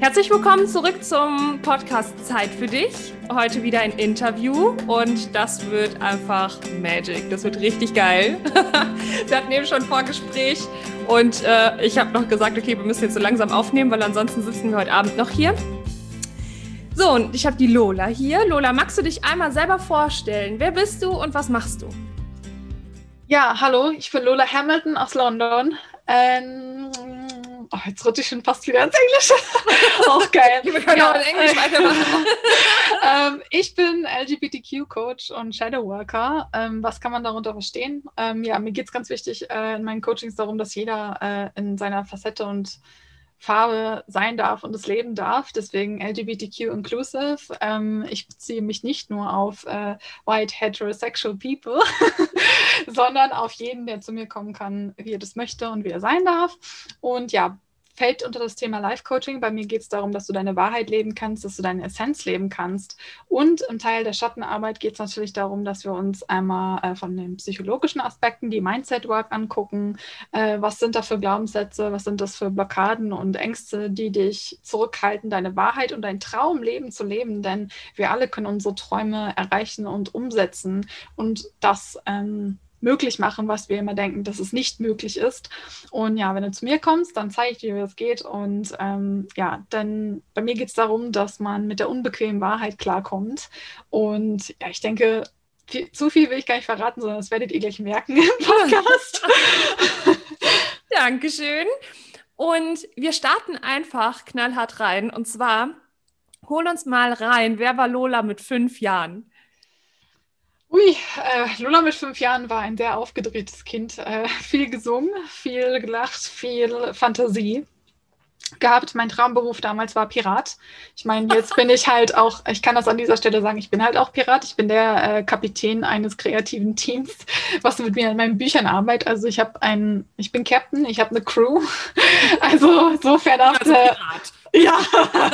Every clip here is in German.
Herzlich willkommen zurück zum Podcast Zeit für dich. Heute wieder ein Interview und das wird einfach Magic. Das wird richtig geil. wir hatten eben schon ein Vorgespräch und äh, ich habe noch gesagt, okay, wir müssen jetzt so langsam aufnehmen, weil ansonsten sitzen wir heute Abend noch hier. So, und ich habe die Lola hier. Lola, magst du dich einmal selber vorstellen? Wer bist du und was machst du? Ja, hallo, ich bin Lola Hamilton aus London. Ähm, Oh, jetzt rutsche ich schon fast wieder ins Englische. auch geil. Wir können ja. auch in Englisch weitermachen. ähm, ich bin LGBTQ-Coach und Shadow Worker. Ähm, was kann man darunter verstehen? Ähm, ja, mir geht es ganz wichtig äh, in meinen Coachings darum, dass jeder äh, in seiner Facette und Farbe sein darf und es leben darf. Deswegen LGBTQ inclusive. Ähm, ich beziehe mich nicht nur auf äh, white heterosexual people, sondern auf jeden, der zu mir kommen kann, wie er das möchte und wie er sein darf. Und ja, fällt unter das Thema Life Coaching. Bei mir geht es darum, dass du deine Wahrheit leben kannst, dass du deine Essenz leben kannst. Und im Teil der Schattenarbeit geht es natürlich darum, dass wir uns einmal äh, von den psychologischen Aspekten die Mindset Work angucken. Äh, was sind da für Glaubenssätze? Was sind das für Blockaden und Ängste, die dich zurückhalten, deine Wahrheit und dein Traumleben zu leben? Denn wir alle können unsere Träume erreichen und umsetzen. Und das ähm, möglich machen, was wir immer denken, dass es nicht möglich ist. Und ja, wenn du zu mir kommst, dann zeige ich dir, wie es geht. Und ähm, ja, dann bei mir geht es darum, dass man mit der unbequemen Wahrheit klarkommt. Und ja, ich denke, viel, zu viel will ich gar nicht verraten, sondern das werdet ihr gleich merken im Podcast. Dankeschön. Und wir starten einfach knallhart rein. Und zwar, hol uns mal rein. Wer war Lola mit fünf Jahren? Ui, äh, Lola mit fünf Jahren war ein sehr aufgedrehtes Kind. Äh, viel gesungen, viel gelacht, viel Fantasie gehabt. Mein Traumberuf damals war Pirat. Ich meine, jetzt bin ich halt auch, ich kann das an dieser Stelle sagen, ich bin halt auch Pirat. Ich bin der äh, Kapitän eines kreativen Teams, was mit mir an meinen Büchern arbeitet. Also ich habe ein, ich bin Captain, ich habe eine Crew. Also so fernab. Also ja.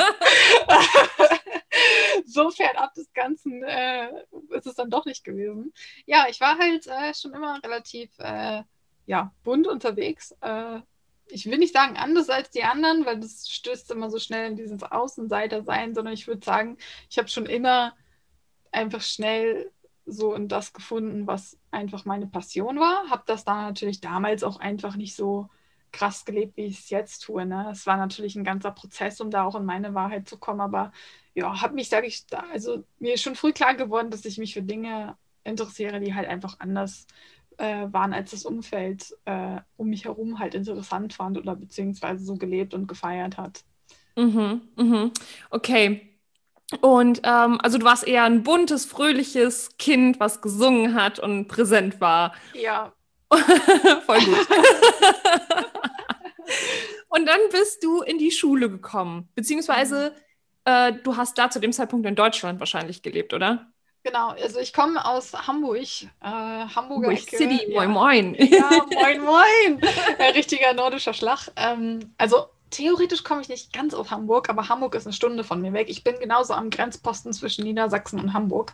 so fernab des Ganzen äh, ist es dann doch nicht gewesen. Ja, ich war halt äh, schon immer relativ äh, ja, bunt unterwegs. Äh, ich will nicht sagen anders als die anderen, weil das stößt immer so schnell in dieses Außenseiter-Sein, sondern ich würde sagen, ich habe schon immer einfach schnell so in das gefunden, was einfach meine Passion war. Habe das da natürlich damals auch einfach nicht so krass gelebt, wie ich es jetzt tue. Ne? Es war natürlich ein ganzer Prozess, um da auch in meine Wahrheit zu kommen, aber ja, habe mich, sage ich, da, also mir ist schon früh klar geworden, dass ich mich für Dinge interessiere, die halt einfach anders äh, waren, als das Umfeld äh, um mich herum halt interessant fand oder beziehungsweise so gelebt und gefeiert hat. Mhm, mhm. Okay. Und ähm, also du warst eher ein buntes, fröhliches Kind, was gesungen hat und präsent war. Ja. Voll gut. und dann bist du in die Schule gekommen, beziehungsweise äh, du hast da zu dem Zeitpunkt in Deutschland wahrscheinlich gelebt, oder? Genau, also ich komme aus Hamburg, äh, Hamburger Hamburg City, ja. moin moin. Ja, moin moin. Ein richtiger nordischer Schlag. Ähm, also theoretisch komme ich nicht ganz aus Hamburg, aber Hamburg ist eine Stunde von mir weg. Ich bin genauso am Grenzposten zwischen Niedersachsen und Hamburg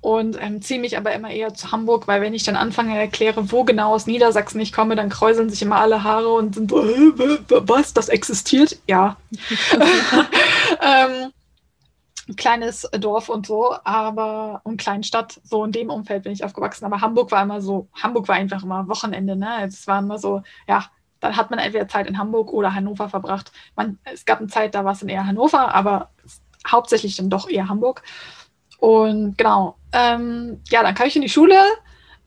und ähm, ziehe mich aber immer eher zu Hamburg, weil wenn ich dann anfange erkläre, wo genau aus Niedersachsen ich komme, dann kräuseln sich immer alle Haare und sind so, was, das existiert? Ja. ähm, ein kleines Dorf und so, aber und Kleinstadt, so in dem Umfeld bin ich aufgewachsen. Aber Hamburg war immer so, Hamburg war einfach immer Wochenende, ne? Es war immer so, ja, dann hat man entweder Zeit in Hamburg oder Hannover verbracht. Man, es gab eine Zeit, da war es dann eher Hannover, aber hauptsächlich dann doch eher Hamburg. Und genau, ähm, ja, dann kam ich in die Schule.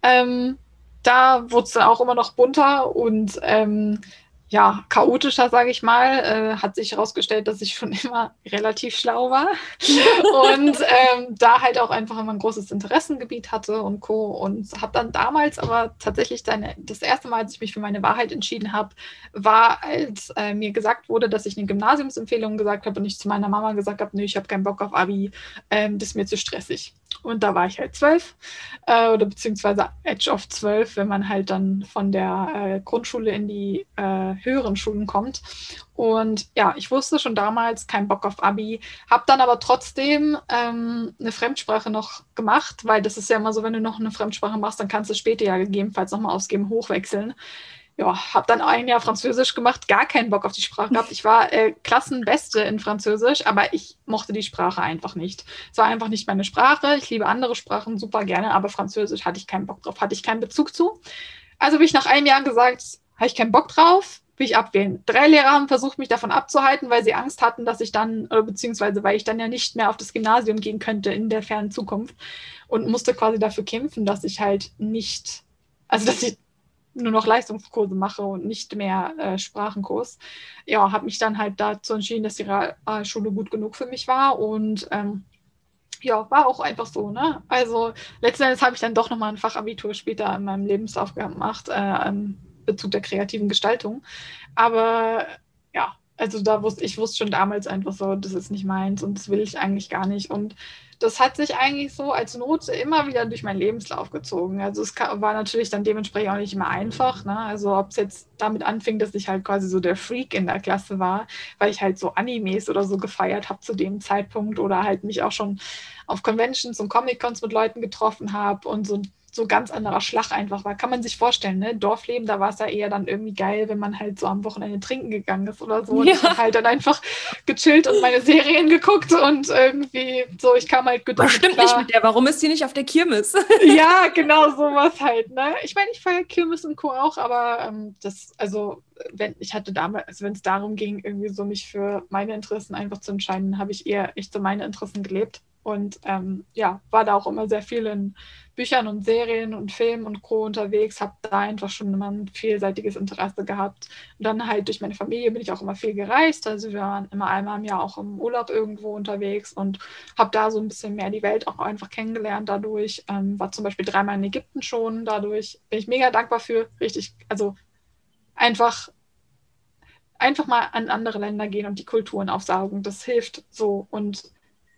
Ähm, da wurde es dann auch immer noch bunter und ähm, ja, chaotischer, sage ich mal, äh, hat sich herausgestellt, dass ich schon immer relativ schlau war und ähm, da halt auch einfach immer ein großes Interessengebiet hatte und Co. Und habe dann damals aber tatsächlich deine, das erste Mal, als ich mich für meine Wahrheit entschieden habe, war, als äh, mir gesagt wurde, dass ich eine Gymnasiumsempfehlung gesagt habe und ich zu meiner Mama gesagt habe, nee, ich habe keinen Bock auf Abi, ähm, das ist mir zu stressig. Und da war ich halt zwölf äh, oder beziehungsweise Edge of zwölf, wenn man halt dann von der äh, Grundschule in die äh, höheren Schulen kommt. Und ja, ich wusste schon damals keinen Bock auf Abi, habe dann aber trotzdem ähm, eine Fremdsprache noch gemacht, weil das ist ja immer so, wenn du noch eine Fremdsprache machst, dann kannst du später ja gegebenenfalls nochmal ausgeben, hochwechseln. Ja, habe dann ein Jahr Französisch gemacht, gar keinen Bock auf die Sprache gehabt. Ich war äh, Klassenbeste in Französisch, aber ich mochte die Sprache einfach nicht. Es war einfach nicht meine Sprache. Ich liebe andere Sprachen super gerne, aber Französisch hatte ich keinen Bock drauf, hatte ich keinen Bezug zu. Also habe ich nach einem Jahr gesagt, habe ich keinen Bock drauf, will ich abwählen. Drei Lehrer haben versucht, mich davon abzuhalten, weil sie Angst hatten, dass ich dann, oder beziehungsweise weil ich dann ja nicht mehr auf das Gymnasium gehen könnte in der fernen Zukunft und musste quasi dafür kämpfen, dass ich halt nicht, also dass ich nur noch Leistungskurse mache und nicht mehr äh, Sprachenkurs. Ja, habe mich dann halt dazu entschieden, dass die Realschule gut genug für mich war und ähm, ja, war auch einfach so, ne? Also letzten Endes habe ich dann doch nochmal ein Fachabitur später in meinem Lebenslauf gemacht, äh, im Bezug der kreativen Gestaltung. Aber ja, also da wusste ich wusste schon damals einfach so, das ist nicht meins und das will ich eigentlich gar nicht. Und das hat sich eigentlich so als Not immer wieder durch meinen Lebenslauf gezogen. Also es war natürlich dann dementsprechend auch nicht immer einfach. Ne? Also ob es jetzt damit anfing, dass ich halt quasi so der Freak in der Klasse war, weil ich halt so Animes oder so gefeiert habe zu dem Zeitpunkt oder halt mich auch schon auf Conventions und Comic-Cons mit Leuten getroffen habe und so so ganz anderer Schlag einfach war. Kann man sich vorstellen, ne? Dorfleben, da war es ja eher dann irgendwie geil, wenn man halt so am Wochenende trinken gegangen ist oder so. Und ja. ich habe halt dann einfach gechillt und meine Serien geguckt und irgendwie so, ich kam halt Das stimmt nicht mit der, warum ist die nicht auf der Kirmes? ja, genau sowas halt, ne? Ich meine, ich feiere Kirmes und Co. auch, aber ähm, das, also wenn ich hatte damals, also wenn es darum ging, irgendwie so mich für meine Interessen einfach zu entscheiden, habe ich eher echt so meine Interessen gelebt. Und ähm, ja, war da auch immer sehr viel in Büchern und Serien und Filmen und Co. unterwegs, habe da einfach schon immer ein vielseitiges Interesse gehabt. Und dann halt durch meine Familie bin ich auch immer viel gereist. Also wir waren immer einmal im Jahr auch im Urlaub irgendwo unterwegs und habe da so ein bisschen mehr die Welt auch einfach kennengelernt dadurch. Ähm, war zum Beispiel dreimal in Ägypten schon. Dadurch bin ich mega dankbar für. Richtig, also einfach einfach mal an andere Länder gehen und die Kulturen aufsaugen. Das hilft so und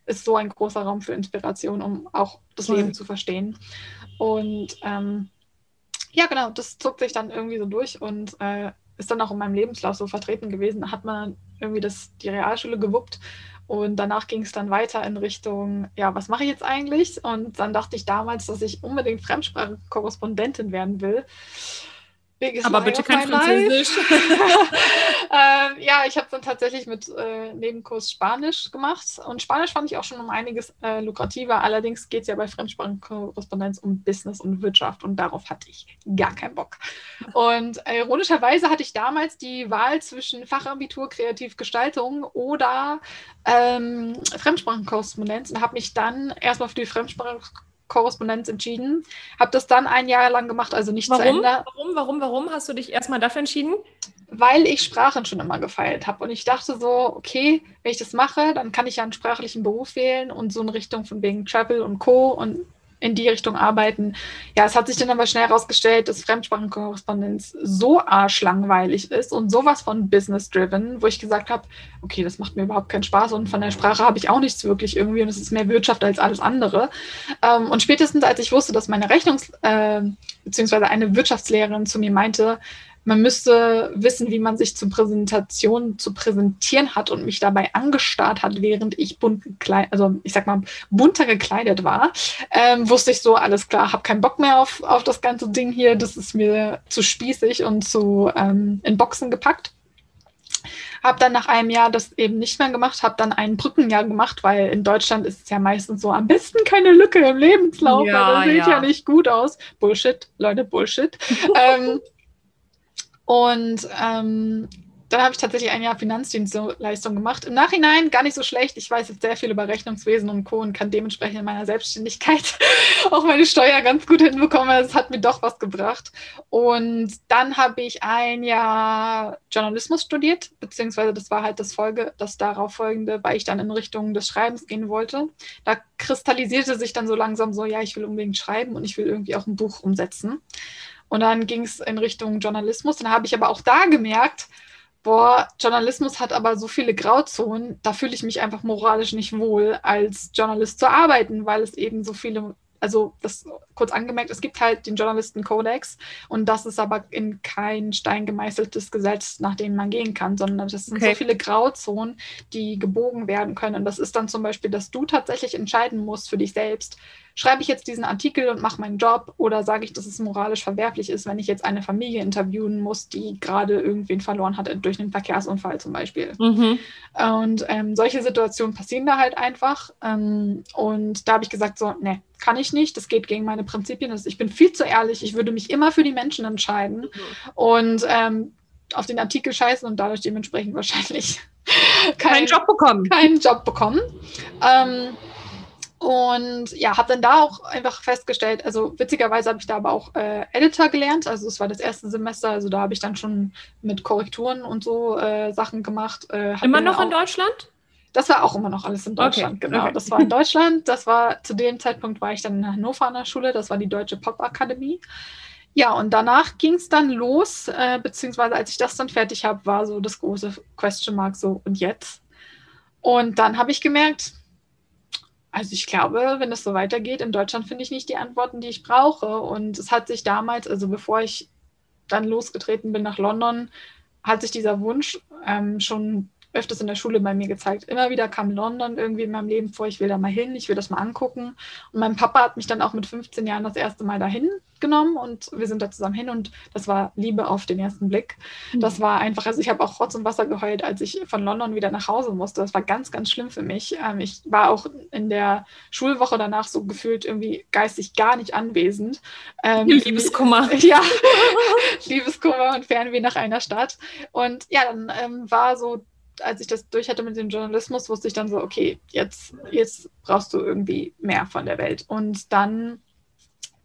ist so ein großer Raum für Inspiration, um auch das Leben mhm. zu verstehen. Und ähm, ja, genau, das zog sich dann irgendwie so durch und äh, ist dann auch in meinem Lebenslauf so vertreten gewesen. Da hat man irgendwie das, die Realschule gewuppt und danach ging es dann weiter in Richtung, ja, was mache ich jetzt eigentlich? Und dann dachte ich damals, dass ich unbedingt Fremdsprachenkorrespondentin werden will. Aber bitte kein Französisch. ähm, ja, ich habe dann tatsächlich mit äh, Nebenkurs Spanisch gemacht. Und Spanisch fand ich auch schon um einiges äh, lukrativer. Allerdings geht es ja bei Fremdsprachenkorrespondenz um Business und Wirtschaft. Und darauf hatte ich gar keinen Bock. Und äh, ironischerweise hatte ich damals die Wahl zwischen Fachabitur Kreativgestaltung oder ähm, Fremdsprachenkorrespondenz und habe mich dann erstmal für die Fremdsprachenkorrespondenz Korrespondenz entschieden. Habe das dann ein Jahr lang gemacht, also nicht warum? zu Ende. Warum, warum, warum hast du dich erstmal dafür entschieden? Weil ich Sprachen schon immer gefeilt habe. Und ich dachte so, okay, wenn ich das mache, dann kann ich ja einen sprachlichen Beruf wählen und so in Richtung von wegen Travel und Co. und in die Richtung arbeiten. Ja, es hat sich dann aber schnell herausgestellt, dass Fremdsprachenkorrespondenz so arschlangweilig ist und sowas von business-driven, wo ich gesagt habe, okay, das macht mir überhaupt keinen Spaß und von der Sprache habe ich auch nichts wirklich irgendwie und es ist mehr Wirtschaft als alles andere. Ähm, und spätestens als ich wusste, dass meine Rechnungs- äh, beziehungsweise eine Wirtschaftslehrerin zu mir meinte, man müsste wissen, wie man sich zur Präsentation zu präsentieren hat und mich dabei angestarrt hat, während ich bunt gekleidet, also ich sag mal, bunter gekleidet war, ähm, wusste ich so, alles klar, habe keinen Bock mehr auf, auf das ganze Ding hier, das ist mir zu spießig und zu ähm, in Boxen gepackt. Habe dann nach einem Jahr das eben nicht mehr gemacht, habe dann ein Brückenjahr gemacht, weil in Deutschland ist es ja meistens so, am besten keine Lücke im Lebenslauf, ja, weil das sieht ja. ja nicht gut aus. Bullshit, Leute, Bullshit. ähm, und ähm, dann habe ich tatsächlich ein Jahr Finanzdienstleistung gemacht. Im Nachhinein gar nicht so schlecht. Ich weiß jetzt sehr viel über Rechnungswesen und Co. und kann dementsprechend in meiner Selbstständigkeit auch meine Steuer ganz gut hinbekommen. Es hat mir doch was gebracht. Und dann habe ich ein Jahr Journalismus studiert, beziehungsweise das war halt das Folge, das darauf folgende, weil ich dann in Richtung des Schreibens gehen wollte. Da kristallisierte sich dann so langsam so, ja, ich will unbedingt schreiben und ich will irgendwie auch ein Buch umsetzen. Und dann ging es in Richtung Journalismus. Dann habe ich aber auch da gemerkt, boah, Journalismus hat aber so viele Grauzonen, da fühle ich mich einfach moralisch nicht wohl, als Journalist zu arbeiten, weil es eben so viele, also das kurz angemerkt, es gibt halt den Journalistenkodex und das ist aber in kein Stein gemeißeltes Gesetz, nach dem man gehen kann, sondern das sind okay. so viele Grauzonen, die gebogen werden können. Und das ist dann zum Beispiel, dass du tatsächlich entscheiden musst für dich selbst, schreibe ich jetzt diesen Artikel und mache meinen Job oder sage ich, dass es moralisch verwerflich ist, wenn ich jetzt eine Familie interviewen muss, die gerade irgendwen verloren hat durch einen Verkehrsunfall zum Beispiel. Mhm. Und ähm, solche Situationen passieren da halt einfach. Ähm, und da habe ich gesagt, so, ne, kann ich nicht, das geht gegen meine Prinzipien. Ich bin viel zu ehrlich, ich würde mich immer für die Menschen entscheiden mhm. und ähm, auf den Artikel scheißen und dadurch dementsprechend wahrscheinlich keinen Job bekommen. Keinen Job bekommen. Ähm, und ja, habe dann da auch einfach festgestellt, also witzigerweise habe ich da aber auch äh, Editor gelernt. Also es war das erste Semester, also da habe ich dann schon mit Korrekturen und so äh, Sachen gemacht. Äh, immer noch auch, in Deutschland? Das war auch immer noch alles in Deutschland, okay, genau. Okay. Das war in Deutschland. Das war zu dem Zeitpunkt war ich dann in Hannover an der Schule, das war die Deutsche Pop Akademie. Ja, und danach ging es dann los, äh, beziehungsweise als ich das dann fertig habe, war so das große Question Mark so, und jetzt? Und dann habe ich gemerkt, also ich glaube, wenn es so weitergeht, in Deutschland finde ich nicht die Antworten, die ich brauche. Und es hat sich damals, also bevor ich dann losgetreten bin nach London, hat sich dieser Wunsch ähm, schon öfters in der Schule bei mir gezeigt. Immer wieder kam London irgendwie in meinem Leben vor, ich will da mal hin, ich will das mal angucken. Und mein Papa hat mich dann auch mit 15 Jahren das erste Mal dahin genommen und wir sind da zusammen hin und das war Liebe auf den ersten Blick. Mhm. Das war einfach, also ich habe auch Rotz und Wasser geheult, als ich von London wieder nach Hause musste. Das war ganz, ganz schlimm für mich. Ähm, ich war auch in der Schulwoche danach so gefühlt irgendwie geistig gar nicht anwesend. Ähm, Liebeskummer. Ja, Liebeskummer und Fernweh nach einer Stadt. Und ja, dann ähm, war so als ich das durch hatte mit dem Journalismus, wusste ich dann so, okay, jetzt, jetzt brauchst du irgendwie mehr von der Welt. Und dann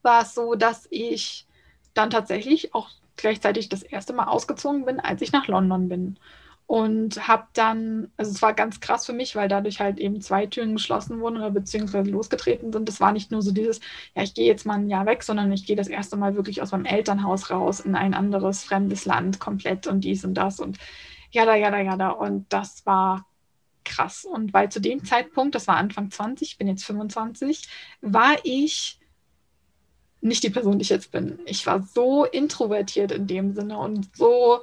war es so, dass ich dann tatsächlich auch gleichzeitig das erste Mal ausgezogen bin, als ich nach London bin. Und habe dann, also es war ganz krass für mich, weil dadurch halt eben zwei Türen geschlossen wurden oder beziehungsweise losgetreten sind. Das war nicht nur so dieses, ja, ich gehe jetzt mal ein Jahr weg, sondern ich gehe das erste Mal wirklich aus meinem Elternhaus raus in ein anderes, fremdes Land komplett und dies und das. Und jada, jada, jada. Und das war krass. Und weil zu dem Zeitpunkt, das war Anfang 20, ich bin jetzt 25, war ich nicht die Person, die ich jetzt bin. Ich war so introvertiert in dem Sinne und so,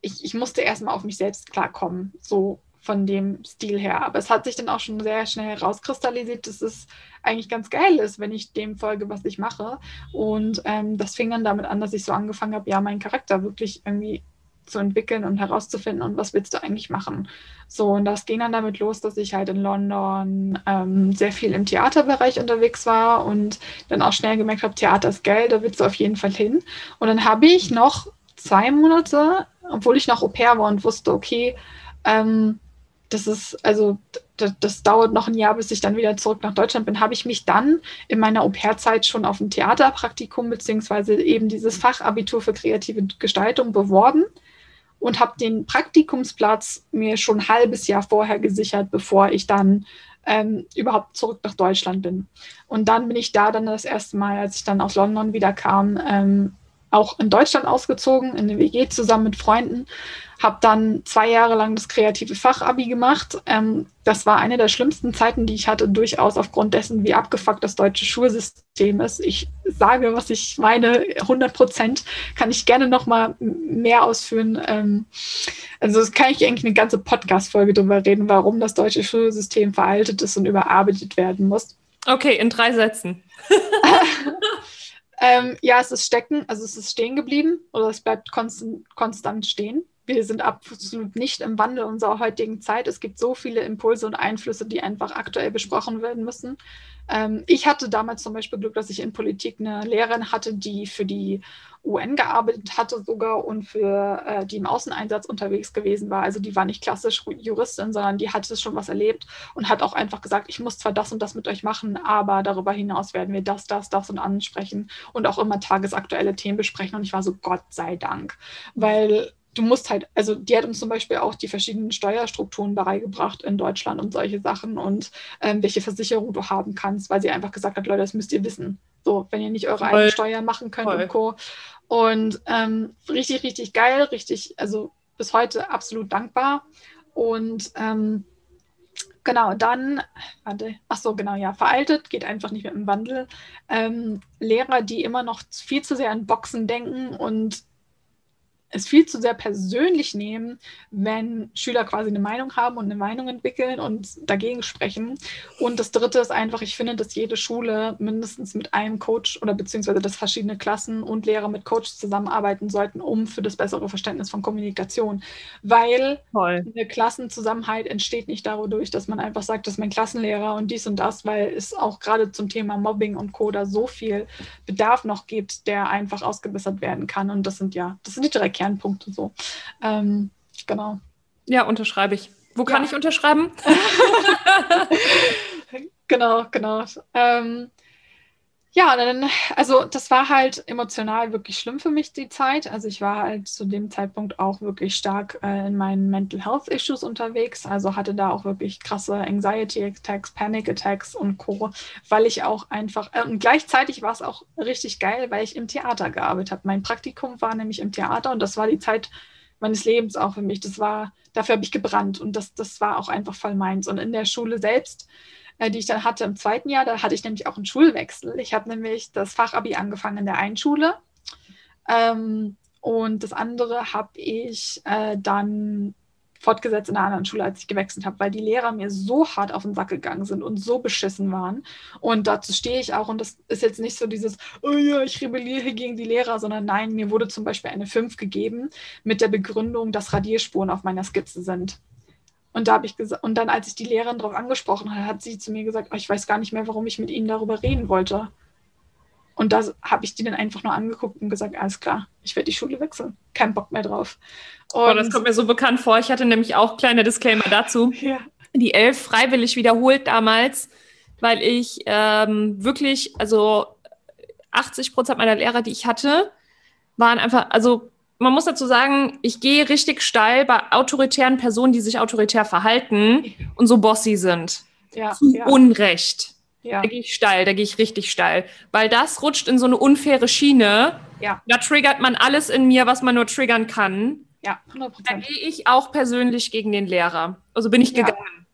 ich, ich musste erstmal auf mich selbst klarkommen, so von dem Stil her. Aber es hat sich dann auch schon sehr schnell rauskristallisiert, dass es eigentlich ganz geil ist, wenn ich dem folge, was ich mache. Und ähm, das fing dann damit an, dass ich so angefangen habe, ja, meinen Charakter wirklich irgendwie zu entwickeln und herauszufinden, und was willst du eigentlich machen. So, und das ging dann damit los, dass ich halt in London ähm, sehr viel im Theaterbereich unterwegs war und dann auch schnell gemerkt habe, Theater ist geil, da willst du auf jeden Fall hin. Und dann habe ich noch zwei Monate, obwohl ich noch Au pair war und wusste, okay, ähm, das ist, also das, das, dauert noch ein Jahr, bis ich dann wieder zurück nach Deutschland bin, habe ich mich dann in meiner Au-pair-Zeit schon auf ein Theaterpraktikum beziehungsweise eben dieses Fachabitur für kreative Gestaltung beworben und habe den Praktikumsplatz mir schon ein halbes Jahr vorher gesichert, bevor ich dann ähm, überhaupt zurück nach Deutschland bin. Und dann bin ich da dann das erste Mal, als ich dann aus London wieder kam, ähm, auch in Deutschland ausgezogen, in eine WG zusammen mit Freunden habe dann zwei Jahre lang das kreative Fachabi gemacht. Ähm, das war eine der schlimmsten Zeiten, die ich hatte, durchaus aufgrund dessen, wie abgefuckt das deutsche Schulsystem ist. Ich sage, was ich meine, 100 Prozent kann ich gerne noch mal mehr ausführen. Ähm, also das kann ich eigentlich eine ganze Podcast-Folge darüber reden, warum das deutsche Schulsystem veraltet ist und überarbeitet werden muss. Okay, in drei Sätzen. ähm, ja, es ist stecken, also es ist stehen geblieben oder es bleibt konstant, konstant stehen wir sind absolut nicht im Wandel unserer heutigen Zeit. Es gibt so viele Impulse und Einflüsse, die einfach aktuell besprochen werden müssen. Ähm, ich hatte damals zum Beispiel Glück, dass ich in Politik eine Lehrerin hatte, die für die UN gearbeitet hatte sogar und für äh, die im Außeneinsatz unterwegs gewesen war. Also die war nicht klassisch Juristin, sondern die hatte schon was erlebt und hat auch einfach gesagt, ich muss zwar das und das mit euch machen, aber darüber hinaus werden wir das, das, das und ansprechen und auch immer tagesaktuelle Themen besprechen. Und ich war so, Gott sei Dank, weil du musst halt, also die hat uns zum Beispiel auch die verschiedenen Steuerstrukturen beigebracht in Deutschland und solche Sachen und ähm, welche Versicherung du haben kannst, weil sie einfach gesagt hat, Leute, das müsst ihr wissen. So, wenn ihr nicht eure eigenen Steuern machen könnt Voll. und Co. Und ähm, richtig, richtig geil, richtig, also bis heute absolut dankbar. Und ähm, genau, dann, warte, ach so, genau, ja, veraltet, geht einfach nicht mehr im Wandel. Ähm, Lehrer, die immer noch viel zu sehr an Boxen denken und es viel zu sehr persönlich nehmen, wenn Schüler quasi eine Meinung haben und eine Meinung entwickeln und dagegen sprechen. Und das Dritte ist einfach, ich finde, dass jede Schule mindestens mit einem Coach oder beziehungsweise dass verschiedene Klassen und Lehrer mit Coaches zusammenarbeiten sollten, um für das bessere Verständnis von Kommunikation. Weil Voll. eine Klassenzusammenhalt entsteht nicht dadurch, dass man einfach sagt, das ist mein Klassenlehrer und dies und das, weil es auch gerade zum Thema Mobbing und Co. da so viel Bedarf noch gibt, der einfach ausgebessert werden kann. Und das sind ja, das sind die drei Kernpunkte so. Ähm, genau. Ja, unterschreibe ich. Wo kann ja. ich unterschreiben? genau, genau. Ähm, ja, dann, also das war halt emotional wirklich schlimm für mich, die Zeit. Also ich war halt zu dem Zeitpunkt auch wirklich stark äh, in meinen Mental Health Issues unterwegs. Also hatte da auch wirklich krasse Anxiety Attacks, Panic Attacks und Co. Weil ich auch einfach, äh, und gleichzeitig war es auch richtig geil, weil ich im Theater gearbeitet habe. Mein Praktikum war nämlich im Theater und das war die Zeit meines Lebens auch für mich. Das war, dafür habe ich gebrannt und das, das war auch einfach voll meins. Und in der Schule selbst die ich dann hatte im zweiten Jahr. Da hatte ich nämlich auch einen Schulwechsel. Ich habe nämlich das Fachabi angefangen in der einen Schule. Ähm, und das andere habe ich äh, dann fortgesetzt in einer anderen Schule, als ich gewechselt habe, weil die Lehrer mir so hart auf den Sack gegangen sind und so beschissen waren. Und dazu stehe ich auch. Und das ist jetzt nicht so dieses, oh ja, ich rebelliere gegen die Lehrer, sondern nein, mir wurde zum Beispiel eine 5 gegeben mit der Begründung, dass Radierspuren auf meiner Skizze sind. Und da habe ich gesagt, und dann, als ich die Lehrerin darauf angesprochen habe, hat sie zu mir gesagt, oh, ich weiß gar nicht mehr, warum ich mit Ihnen darüber reden wollte. Und da habe ich die dann einfach nur angeguckt und gesagt, alles klar, ich werde die Schule wechseln. Kein Bock mehr drauf. Und oh, das kommt mir so bekannt vor. Ich hatte nämlich auch kleine Disclaimer dazu. ja. Die elf freiwillig wiederholt damals, weil ich ähm, wirklich, also 80 Prozent meiner Lehrer, die ich hatte, waren einfach, also man muss dazu sagen, ich gehe richtig steil bei autoritären Personen, die sich autoritär verhalten und so bossy sind. Ja, Zu ja. Unrecht. Ja. Da gehe ich steil, da gehe ich richtig steil. Weil das rutscht in so eine unfaire Schiene. Ja. Da triggert man alles in mir, was man nur triggern kann. Ja, 100%. Da gehe ich auch persönlich gegen den Lehrer. Also bin ich gegangen.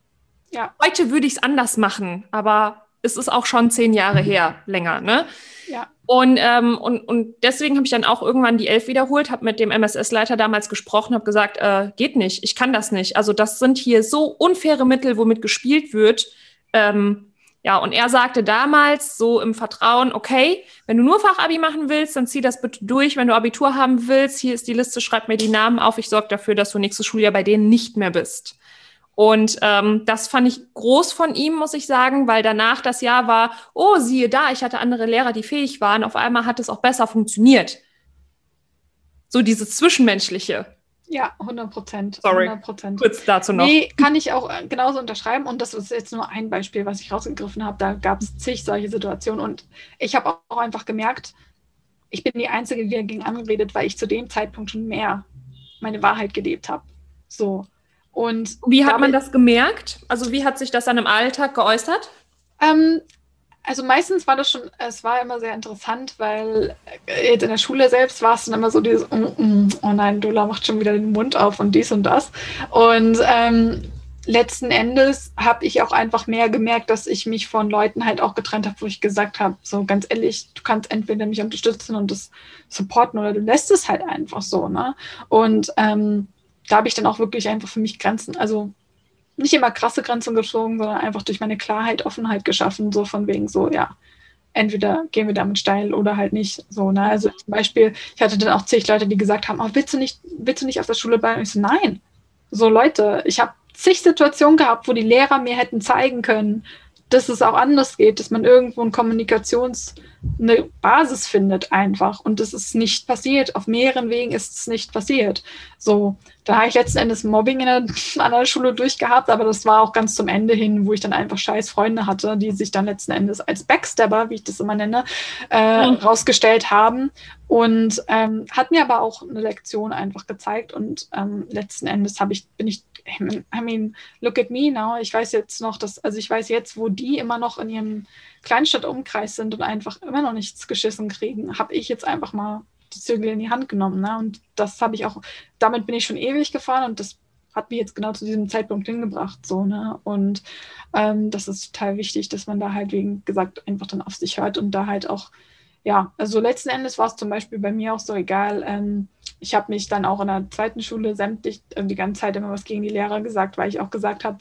Ja. Heute würde ich es anders machen, aber es ist auch schon zehn Jahre her, länger, ne? Ja. Und, ähm, und, und deswegen habe ich dann auch irgendwann die Elf wiederholt, habe mit dem MSS-Leiter damals gesprochen, habe gesagt, äh, geht nicht, ich kann das nicht. Also das sind hier so unfaire Mittel, womit gespielt wird. Ähm, ja, und er sagte damals so im Vertrauen, okay, wenn du nur Fachabi machen willst, dann zieh das bitte durch. Wenn du Abitur haben willst, hier ist die Liste, schreib mir die Namen auf. Ich sorge dafür, dass du nächstes Schuljahr bei denen nicht mehr bist. Und ähm, das fand ich groß von ihm, muss ich sagen, weil danach das Jahr war, oh, siehe da, ich hatte andere Lehrer, die fähig waren. Auf einmal hat es auch besser funktioniert. So dieses Zwischenmenschliche. Ja, 100 Prozent. Sorry. 100%. Kurz dazu noch. Nee, kann ich auch äh, genauso unterschreiben. Und das ist jetzt nur ein Beispiel, was ich rausgegriffen habe. Da gab es zig solche Situationen. Und ich habe auch einfach gemerkt, ich bin die Einzige, die dagegen angeredet, weil ich zu dem Zeitpunkt schon mehr meine Wahrheit gelebt habe. So. Und wie hat man das gemerkt? Also wie hat sich das dann im Alltag geäußert? Ähm, also meistens war das schon, es war immer sehr interessant, weil jetzt in der Schule selbst war es dann immer so dieses, oh, oh nein, Dola macht schon wieder den Mund auf und dies und das. Und ähm, letzten Endes habe ich auch einfach mehr gemerkt, dass ich mich von Leuten halt auch getrennt habe, wo ich gesagt habe, so ganz ehrlich, du kannst entweder mich unterstützen und das supporten oder du lässt es halt einfach so. Ne? Und ähm, da habe ich dann auch wirklich einfach für mich Grenzen, also nicht immer krasse Grenzen gezogen, sondern einfach durch meine Klarheit Offenheit geschaffen, so von wegen so, ja, entweder gehen wir damit steil oder halt nicht. So, ne? Also zum Beispiel, ich hatte dann auch zig Leute, die gesagt haben, oh, willst du nicht, willst du nicht auf der Schule bleiben? Und ich so, nein. So Leute, ich habe zig Situationen gehabt, wo die Lehrer mir hätten zeigen können, dass es auch anders geht, dass man irgendwo ein Kommunikations- eine Basis findet einfach. Und das ist nicht passiert. Auf mehreren Wegen ist es nicht passiert. So, da habe ich letzten Endes Mobbing in einer anderen Schule durchgehabt, aber das war auch ganz zum Ende hin, wo ich dann einfach scheiß Freunde hatte, die sich dann letzten Endes als Backstabber, wie ich das immer nenne, äh, mhm. rausgestellt haben. Und ähm, hat mir aber auch eine Lektion einfach gezeigt. Und ähm, letzten Endes habe ich, bin ich, I mean, look at me now. Ich weiß jetzt noch, dass, also ich weiß jetzt, wo die immer noch in ihrem Kleinstadtumkreis sind und einfach immer noch nichts geschissen kriegen, habe ich jetzt einfach mal die Zügel in die Hand genommen. Ne? Und das habe ich auch, damit bin ich schon ewig gefahren und das hat mich jetzt genau zu diesem Zeitpunkt hingebracht. So, ne? Und ähm, das ist total wichtig, dass man da halt, wie gesagt, einfach dann auf sich hört und da halt auch, ja, also letzten Endes war es zum Beispiel bei mir auch so egal, ähm, ich habe mich dann auch in der zweiten Schule sämtlich also die ganze Zeit immer was gegen die Lehrer gesagt, weil ich auch gesagt habe,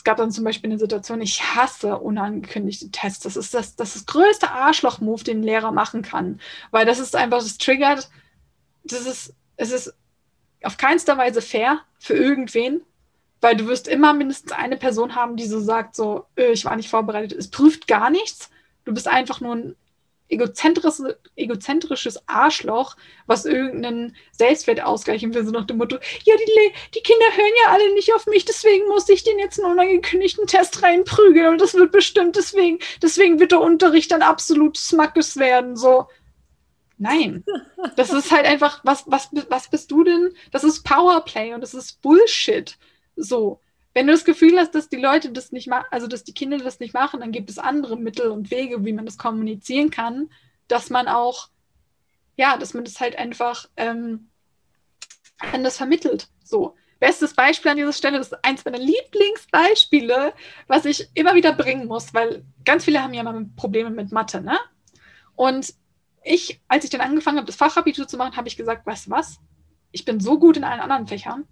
es gab dann zum Beispiel eine Situation, ich hasse unangekündigte Tests. Das ist das, das, ist das größte Arschloch-Move, den ein Lehrer machen kann. Weil das ist einfach, das triggert, das ist, es ist auf keinster Weise fair für irgendwen, weil du wirst immer mindestens eine Person haben, die so sagt, so, öh, ich war nicht vorbereitet. Es prüft gar nichts. Du bist einfach nur ein egozentrisches, egozentrisches Arschloch, was irgendeinen Selbstwert ausgleichen will, so nach dem Motto, ja, die, die Kinder hören ja alle nicht auf mich, deswegen muss ich den jetzt einen unangekündigten Test reinprügeln und das wird bestimmt deswegen, deswegen wird der Unterricht dann absolut smackes werden, so. Nein, das ist halt einfach, was, was, was bist du denn? Das ist Powerplay und das ist Bullshit. So. Wenn du das Gefühl hast, dass die Leute das nicht machen, also dass die Kinder das nicht machen, dann gibt es andere Mittel und Wege, wie man das kommunizieren kann, dass man auch, ja, dass man das halt einfach ähm, anders vermittelt. So. Bestes Beispiel an dieser Stelle, das ist eins meiner Lieblingsbeispiele, was ich immer wieder bringen muss, weil ganz viele haben ja mal Probleme mit Mathe, ne? Und ich, als ich dann angefangen habe, das Fachabitur zu machen, habe ich gesagt, weißt du was? Ich bin so gut in allen anderen Fächern,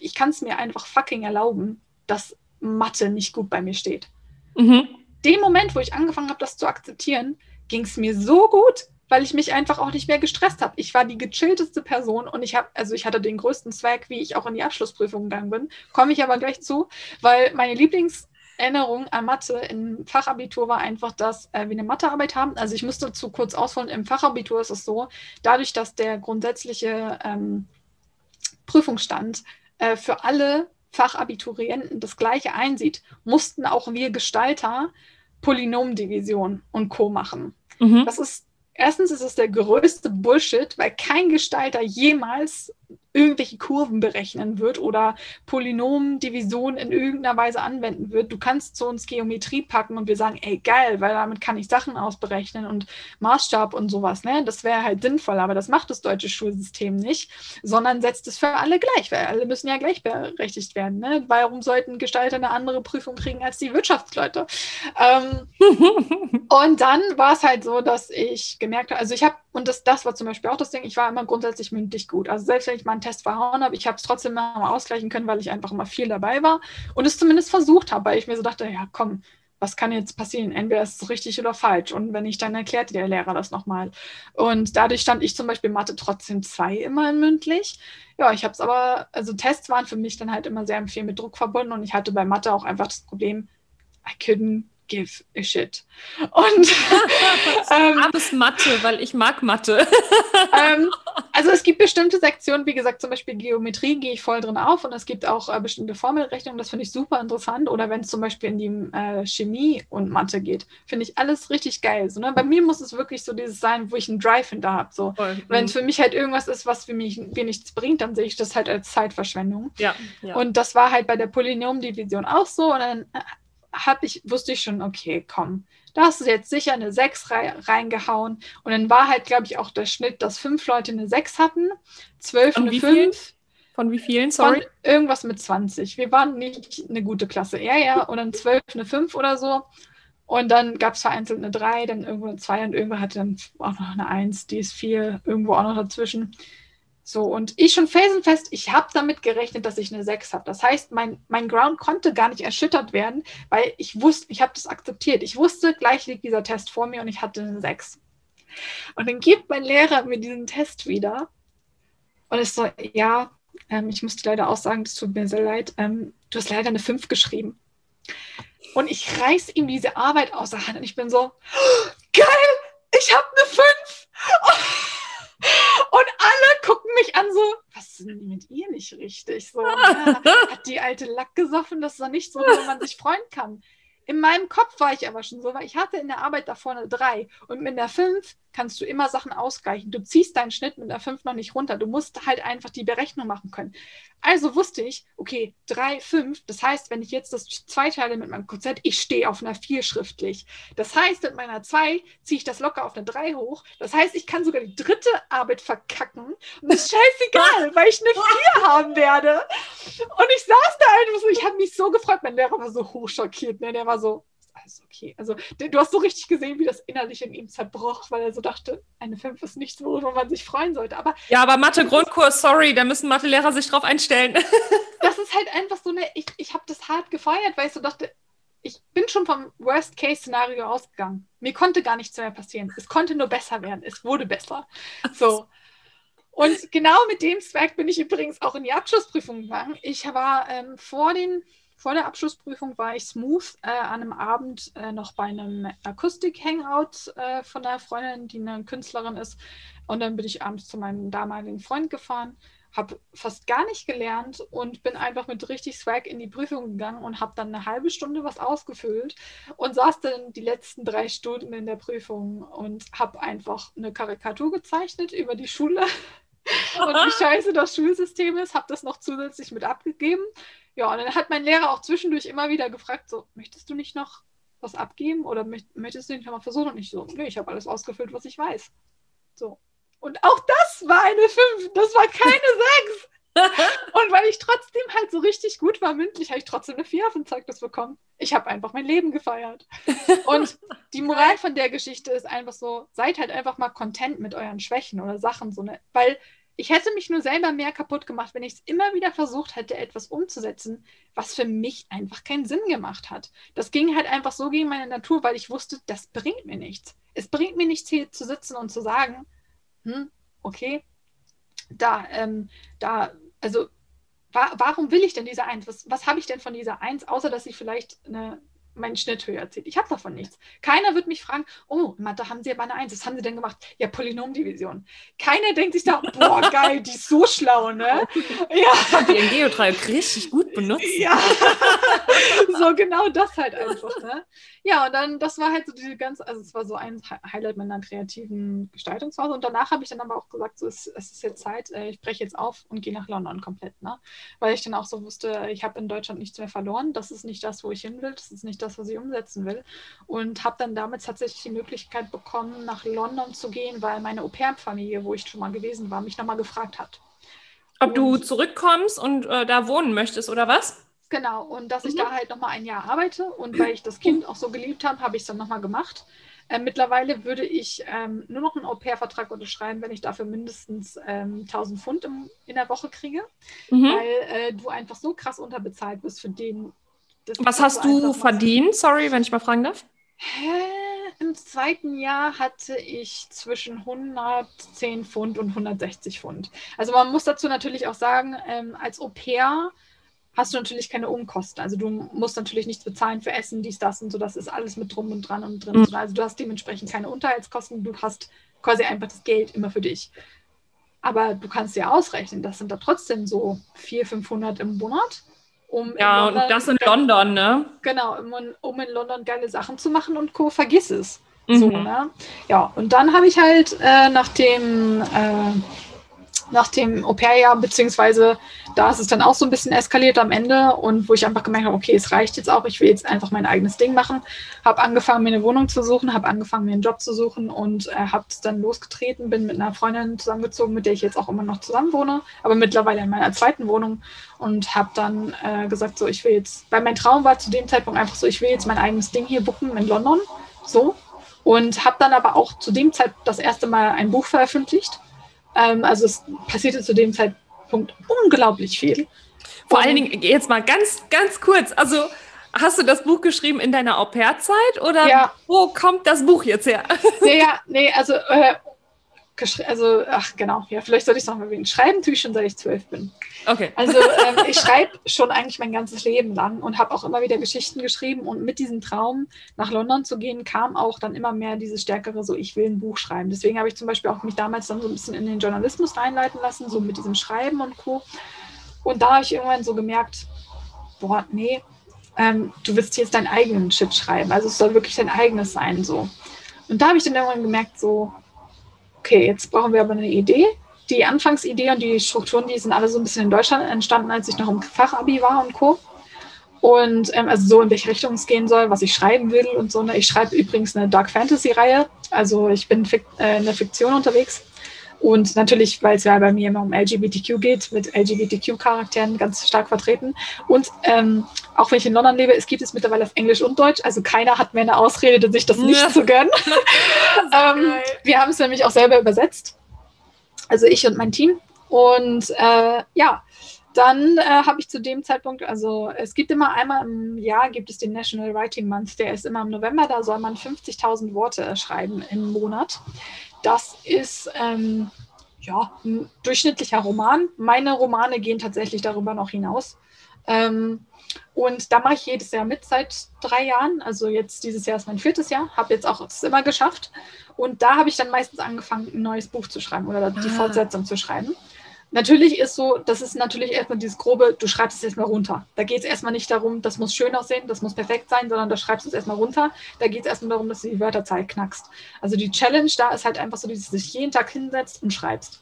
ich kann es mir einfach fucking erlauben, dass Mathe nicht gut bei mir steht. Mhm. Dem Moment, wo ich angefangen habe, das zu akzeptieren, ging es mir so gut, weil ich mich einfach auch nicht mehr gestresst habe. Ich war die gechillteste Person und ich habe, also ich hatte den größten Zweck, wie ich auch in die Abschlussprüfung gegangen bin. Komme ich aber gleich zu, weil meine Lieblingserinnerung an Mathe im Fachabitur war einfach, dass äh, wir eine Mathearbeit haben. Also ich musste dazu kurz ausholen, im Fachabitur ist es so, dadurch, dass der grundsätzliche ähm, Prüfungsstand äh, für alle Fachabiturienten das Gleiche einsieht, mussten auch wir Gestalter Polynomdivision und Co. machen. Mhm. Das ist erstens ist es der größte Bullshit, weil kein Gestalter jemals irgendwelche Kurven berechnen wird oder Polynomdivision in irgendeiner Weise anwenden wird. Du kannst zu uns Geometrie packen und wir sagen, ey, geil, weil damit kann ich Sachen ausberechnen und Maßstab und sowas. Ne? Das wäre halt sinnvoll, aber das macht das deutsche Schulsystem nicht, sondern setzt es für alle gleich, weil alle müssen ja gleichberechtigt werden. Ne? Warum sollten Gestalter eine andere Prüfung kriegen als die Wirtschaftsleute? Ähm, und dann war es halt so, dass ich gemerkt habe, also ich habe, und das, das war zum Beispiel auch das Ding, ich war immer grundsätzlich mündlich gut. Also selbst wenn ich mal einen Test verhauen habe, ich habe es trotzdem mal ausgleichen können, weil ich einfach immer viel dabei war und es zumindest versucht habe, weil ich mir so dachte, ja komm, was kann jetzt passieren? Entweder ist es richtig oder falsch. Und wenn ich dann erklärte der Lehrer das nochmal. Und dadurch stand ich zum Beispiel Mathe trotzdem zwei immer in mündlich. Ja, ich habe es aber, also Tests waren für mich dann halt immer sehr viel mit Druck verbunden und ich hatte bei Mathe auch einfach das Problem, I couldn't give a shit. Und ähm, Abes Mathe, weil ich mag Mathe. ähm, also es gibt bestimmte Sektionen, wie gesagt, zum Beispiel Geometrie gehe ich voll drin auf und es gibt auch äh, bestimmte Formelrechnungen, das finde ich super interessant. Oder wenn es zum Beispiel in die äh, Chemie und Mathe geht, finde ich alles richtig geil. So, ne? Bei mir muss es wirklich so dieses sein, wo ich einen Drive hinter habe. So. Wenn es mhm. für mich halt irgendwas ist, was für mich mir nichts bringt, dann sehe ich das halt als Zeitverschwendung. Ja, ja. Und das war halt bei der Polynomdivision auch so. Und dann habe ich, wusste ich schon, okay, komm, da hast du jetzt sicher eine 6 reingehauen. Und dann war halt, glaube ich, auch der Schnitt, dass fünf Leute eine 6 hatten, zwölf eine 5. Von wie vielen, sorry? Von irgendwas mit 20. Wir waren nicht eine gute Klasse. Ja, ja, und dann zwölf eine 5 oder so. Und dann gab es vereinzelt eine 3, dann irgendwo eine 2 und irgendwo hatte dann auch noch eine 1, die ist 4, irgendwo auch noch dazwischen. So, und ich schon felsenfest, ich habe damit gerechnet, dass ich eine 6 habe. Das heißt, mein, mein Ground konnte gar nicht erschüttert werden, weil ich wusste, ich habe das akzeptiert. Ich wusste, gleich liegt dieser Test vor mir und ich hatte eine 6. Und dann gibt mein Lehrer mir diesen Test wieder und ist so, ja, ähm, ich musste leider auch sagen, das tut mir sehr leid, ähm, du hast leider eine 5 geschrieben. Und ich reiß ihm diese Arbeit aus der Hand und ich bin so, geil, ich habe eine 5. Und alle gucken mich an so, was ist denn mit ihr nicht richtig? So, ja, hat die alte Lack gesoffen? Das ist doch nicht so, wo man sich freuen kann. In meinem Kopf war ich aber schon so, weil ich hatte in der Arbeit da vorne drei und mit der fünf kannst du immer Sachen ausgleichen. Du ziehst deinen Schnitt mit der 5 noch nicht runter. Du musst halt einfach die Berechnung machen können. Also wusste ich, okay, 3, 5, das heißt, wenn ich jetzt das zweiteile mit meinem Konzept, ich stehe auf einer 4 schriftlich. Das heißt, mit meiner 2 ziehe ich das locker auf eine 3 hoch. Das heißt, ich kann sogar die dritte Arbeit verkacken. Und das ist scheißegal, weil ich eine 4 haben werde. Und ich saß da einfach so, ich habe mich so gefreut. Mein Lehrer war so hochschockiert. Ne? Der war so, alles okay. Also du hast so richtig gesehen, wie das innerlich in ihm zerbroch, weil er so dachte, eine 5 ist nichts, worüber man sich freuen sollte. Aber ja, aber Mathe-Grundkurs, sorry, da müssen Mathelehrer sich drauf einstellen. das ist halt einfach so eine, ich, ich habe das hart gefeiert, weil ich so dachte, ich bin schon vom Worst-Case-Szenario ausgegangen. Mir konnte gar nichts mehr passieren. Es konnte nur besser werden. Es wurde besser. So. Und genau mit dem Zweck bin ich übrigens auch in die Abschlussprüfung gegangen. Ich war ähm, vor, den, vor der Abschlussprüfung war ich smooth äh, an einem Abend äh, noch bei einem Akustik-Hangout äh, von einer Freundin, die eine Künstlerin ist. Und dann bin ich abends zu meinem damaligen Freund gefahren habe fast gar nicht gelernt und bin einfach mit richtig Swag in die Prüfung gegangen und habe dann eine halbe Stunde was ausgefüllt und saß dann die letzten drei Stunden in der Prüfung und habe einfach eine Karikatur gezeichnet über die Schule und wie scheiße das Schulsystem ist, habe das noch zusätzlich mit abgegeben. Ja, und dann hat mein Lehrer auch zwischendurch immer wieder gefragt, so, möchtest du nicht noch was abgeben oder möchtest du nicht noch mal versuchen? Und ich so, nee, ich habe alles ausgefüllt, was ich weiß. So, und auch das war eine 5. Das war keine 6. und weil ich trotzdem halt so richtig gut war mündlich, habe ich trotzdem eine 4 auf dem Zeugnis bekommen. Ich habe einfach mein Leben gefeiert. Und die Moral von der Geschichte ist einfach so, seid halt einfach mal content mit euren Schwächen oder Sachen. So ne, weil ich hätte mich nur selber mehr kaputt gemacht, wenn ich es immer wieder versucht hätte, etwas umzusetzen, was für mich einfach keinen Sinn gemacht hat. Das ging halt einfach so gegen meine Natur, weil ich wusste, das bringt mir nichts. Es bringt mir nichts, hier zu sitzen und zu sagen, hm, okay, da, ähm, da, also wa warum will ich denn diese Eins? Was, was habe ich denn von dieser Eins, außer dass ich vielleicht eine meinen Schnitt höher zieht. Ich habe davon nichts. Keiner wird mich fragen, oh, Mathe haben Sie aber eine Eins, was haben Sie denn gemacht? Ja, Polynomdivision. Keiner denkt sich da, boah, geil, die ist so schlau, ne? Ja. Die in Geodreieck richtig gut benutzt. Ja, so genau das halt einfach, ne? Ja, und dann, das war halt so diese ganze, also es war so ein Highlight meiner kreativen Gestaltungsphase und danach habe ich dann aber auch gesagt, so, es, es ist jetzt Zeit, äh, ich breche jetzt auf und gehe nach London komplett, ne? Weil ich dann auch so wusste, ich habe in Deutschland nichts mehr verloren, das ist nicht das, wo ich hin will, das ist nicht das, was ich umsetzen will. Und habe dann damit tatsächlich die Möglichkeit bekommen, nach London zu gehen, weil meine Au-pair-Familie, wo ich schon mal gewesen war, mich nochmal gefragt hat. Ob und, du zurückkommst und äh, da wohnen möchtest oder was? Genau, und dass ich mhm. da halt nochmal ein Jahr arbeite und weil ich das Kind auch so geliebt habe, habe ich es dann nochmal gemacht. Äh, mittlerweile würde ich ähm, nur noch einen Au-pair-Vertrag unterschreiben, wenn ich dafür mindestens ähm, 1000 Pfund im, in der Woche kriege, mhm. weil äh, du einfach so krass unterbezahlt bist für den das Was hast du verdient? Sorry, wenn ich mal fragen darf. Im zweiten Jahr hatte ich zwischen 110 Pfund und 160 Pfund. Also man muss dazu natürlich auch sagen, ähm, als Au pair hast du natürlich keine Umkosten. Also du musst natürlich nichts bezahlen für Essen, dies, das und so. Das ist alles mit drum und dran und drin. Mhm. Also du hast dementsprechend keine Unterhaltskosten. Du hast quasi einfach das Geld immer für dich. Aber du kannst dir ausrechnen, das sind da trotzdem so 400, 500 im Monat um ja, London, und das in London, ne? Genau, um, um, in London geile Sachen zu machen und Co. Vergiss es. Mhm. So, ne? Ja, und dann habe ich halt äh, nach dem äh, nach dem Au-pair-Jahr, beziehungsweise da ist es dann auch so ein bisschen eskaliert am Ende und wo ich einfach gemerkt habe, okay, es reicht jetzt auch, ich will jetzt einfach mein eigenes Ding machen. Habe angefangen, mir eine Wohnung zu suchen, habe angefangen, mir einen Job zu suchen und äh, habe es dann losgetreten, bin mit einer Freundin zusammengezogen, mit der ich jetzt auch immer noch zusammen wohne, aber mittlerweile in meiner zweiten Wohnung und habe dann äh, gesagt, so, ich will jetzt, weil mein Traum war zu dem Zeitpunkt einfach so, ich will jetzt mein eigenes Ding hier buchen in London, so. Und habe dann aber auch zu dem Zeitpunkt das erste Mal ein Buch veröffentlicht ähm, also es passierte zu dem Zeitpunkt unglaublich viel. Vor allen Dingen, jetzt mal ganz, ganz kurz, also hast du das Buch geschrieben in deiner Au-pair-Zeit oder ja. wo kommt das Buch jetzt her? Ja, ja nee, also äh, also, ach genau, ja, vielleicht sollte ich es noch mal erwähnen. Schreiben tue ich schon, seit ich zwölf bin. Okay. Also ähm, ich schreibe schon eigentlich mein ganzes Leben lang und habe auch immer wieder Geschichten geschrieben und mit diesem Traum nach London zu gehen, kam auch dann immer mehr dieses stärkere, so ich will ein Buch schreiben. Deswegen habe ich zum Beispiel auch mich damals dann so ein bisschen in den Journalismus reinleiten lassen, so mit diesem Schreiben und Co. Und da habe ich irgendwann so gemerkt, boah, nee, ähm, du willst jetzt deinen eigenen Shit schreiben. Also es soll wirklich dein eigenes sein, so. Und da habe ich dann irgendwann gemerkt, so, okay, jetzt brauchen wir aber eine Idee. Die Anfangsidee und die Strukturen, die sind alle so ein bisschen in Deutschland entstanden, als ich noch im Fachabi war und Co. Und ähm, also so, in welche Richtung es gehen soll, was ich schreiben will und so. Ne? Ich schreibe übrigens eine Dark Fantasy-Reihe. Also ich bin Fik äh, in der Fiktion unterwegs. Und natürlich, weil es ja bei mir immer um LGBTQ geht, mit LGBTQ-Charakteren ganz stark vertreten. Und ähm, auch wenn ich in London lebe, es gibt es mittlerweile auf Englisch und Deutsch. Also keiner hat mehr eine Ausrede, sich das nicht zu gönnen. ähm, wir haben es nämlich auch selber übersetzt. Also ich und mein Team. Und äh, ja, dann äh, habe ich zu dem Zeitpunkt, also es gibt immer einmal im Jahr, gibt es den National Writing Month, der ist immer im November, da soll man 50.000 Worte schreiben im Monat. Das ist ähm, ja, ein durchschnittlicher Roman. Meine Romane gehen tatsächlich darüber noch hinaus. Ähm, und da mache ich jedes Jahr mit seit drei Jahren. Also jetzt dieses Jahr ist mein viertes Jahr, habe jetzt auch es immer geschafft. Und da habe ich dann meistens angefangen, ein neues Buch zu schreiben oder die ah. Fortsetzung zu schreiben. Natürlich ist so, das ist natürlich erstmal dieses grobe, du schreibst es erstmal runter. Da geht es erstmal nicht darum, das muss schön aussehen, das muss perfekt sein, sondern da schreibst du es erstmal runter. Da geht es erstmal darum, dass du die Wörterzahl knackst. Also die Challenge da ist halt einfach so, dass du dich jeden Tag hinsetzt und schreibst.